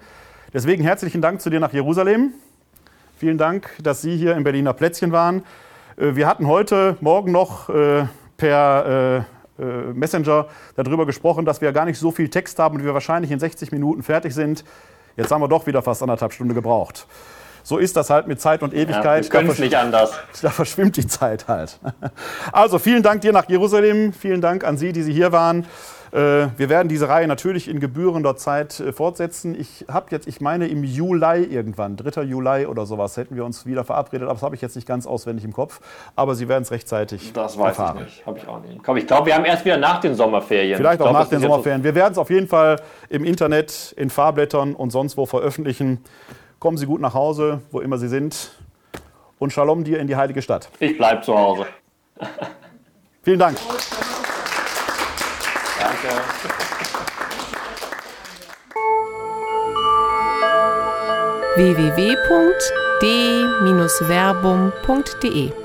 Deswegen herzlichen Dank zu dir nach Jerusalem. Vielen Dank, dass Sie hier im Berliner Plätzchen waren. Äh, wir hatten heute Morgen noch äh, per äh, Messenger darüber gesprochen, dass wir gar nicht so viel Text haben und wir wahrscheinlich in 60 Minuten fertig sind. Jetzt haben wir doch wieder fast anderthalb Stunden gebraucht. So ist das halt mit Zeit und Ewigkeit. Ja, wir können es nicht anders. (laughs) Da verschwimmt die Zeit halt. Also vielen Dank dir nach Jerusalem. Vielen Dank an Sie, die Sie hier waren. Äh, wir werden diese Reihe natürlich in gebührender Zeit äh, fortsetzen. Ich habe jetzt, ich meine im Juli irgendwann, 3. Juli oder sowas, hätten wir uns wieder verabredet, aber das habe ich jetzt nicht ganz auswendig im Kopf. Aber Sie werden es rechtzeitig Das weiß erfahren. ich nicht, habe ich auch nicht. Ich glaube, wir haben erst wieder nach den Sommerferien. Vielleicht glaub, auch nach den Sommerferien. Wir werden es auf jeden Fall im Internet, in Fahrblättern und sonst wo veröffentlichen. Kommen Sie gut nach Hause, wo immer Sie sind. Und Shalom dir in die heilige Stadt. Ich bleibe zu Hause. Vielen Dank. Danke. www.de-verbum.de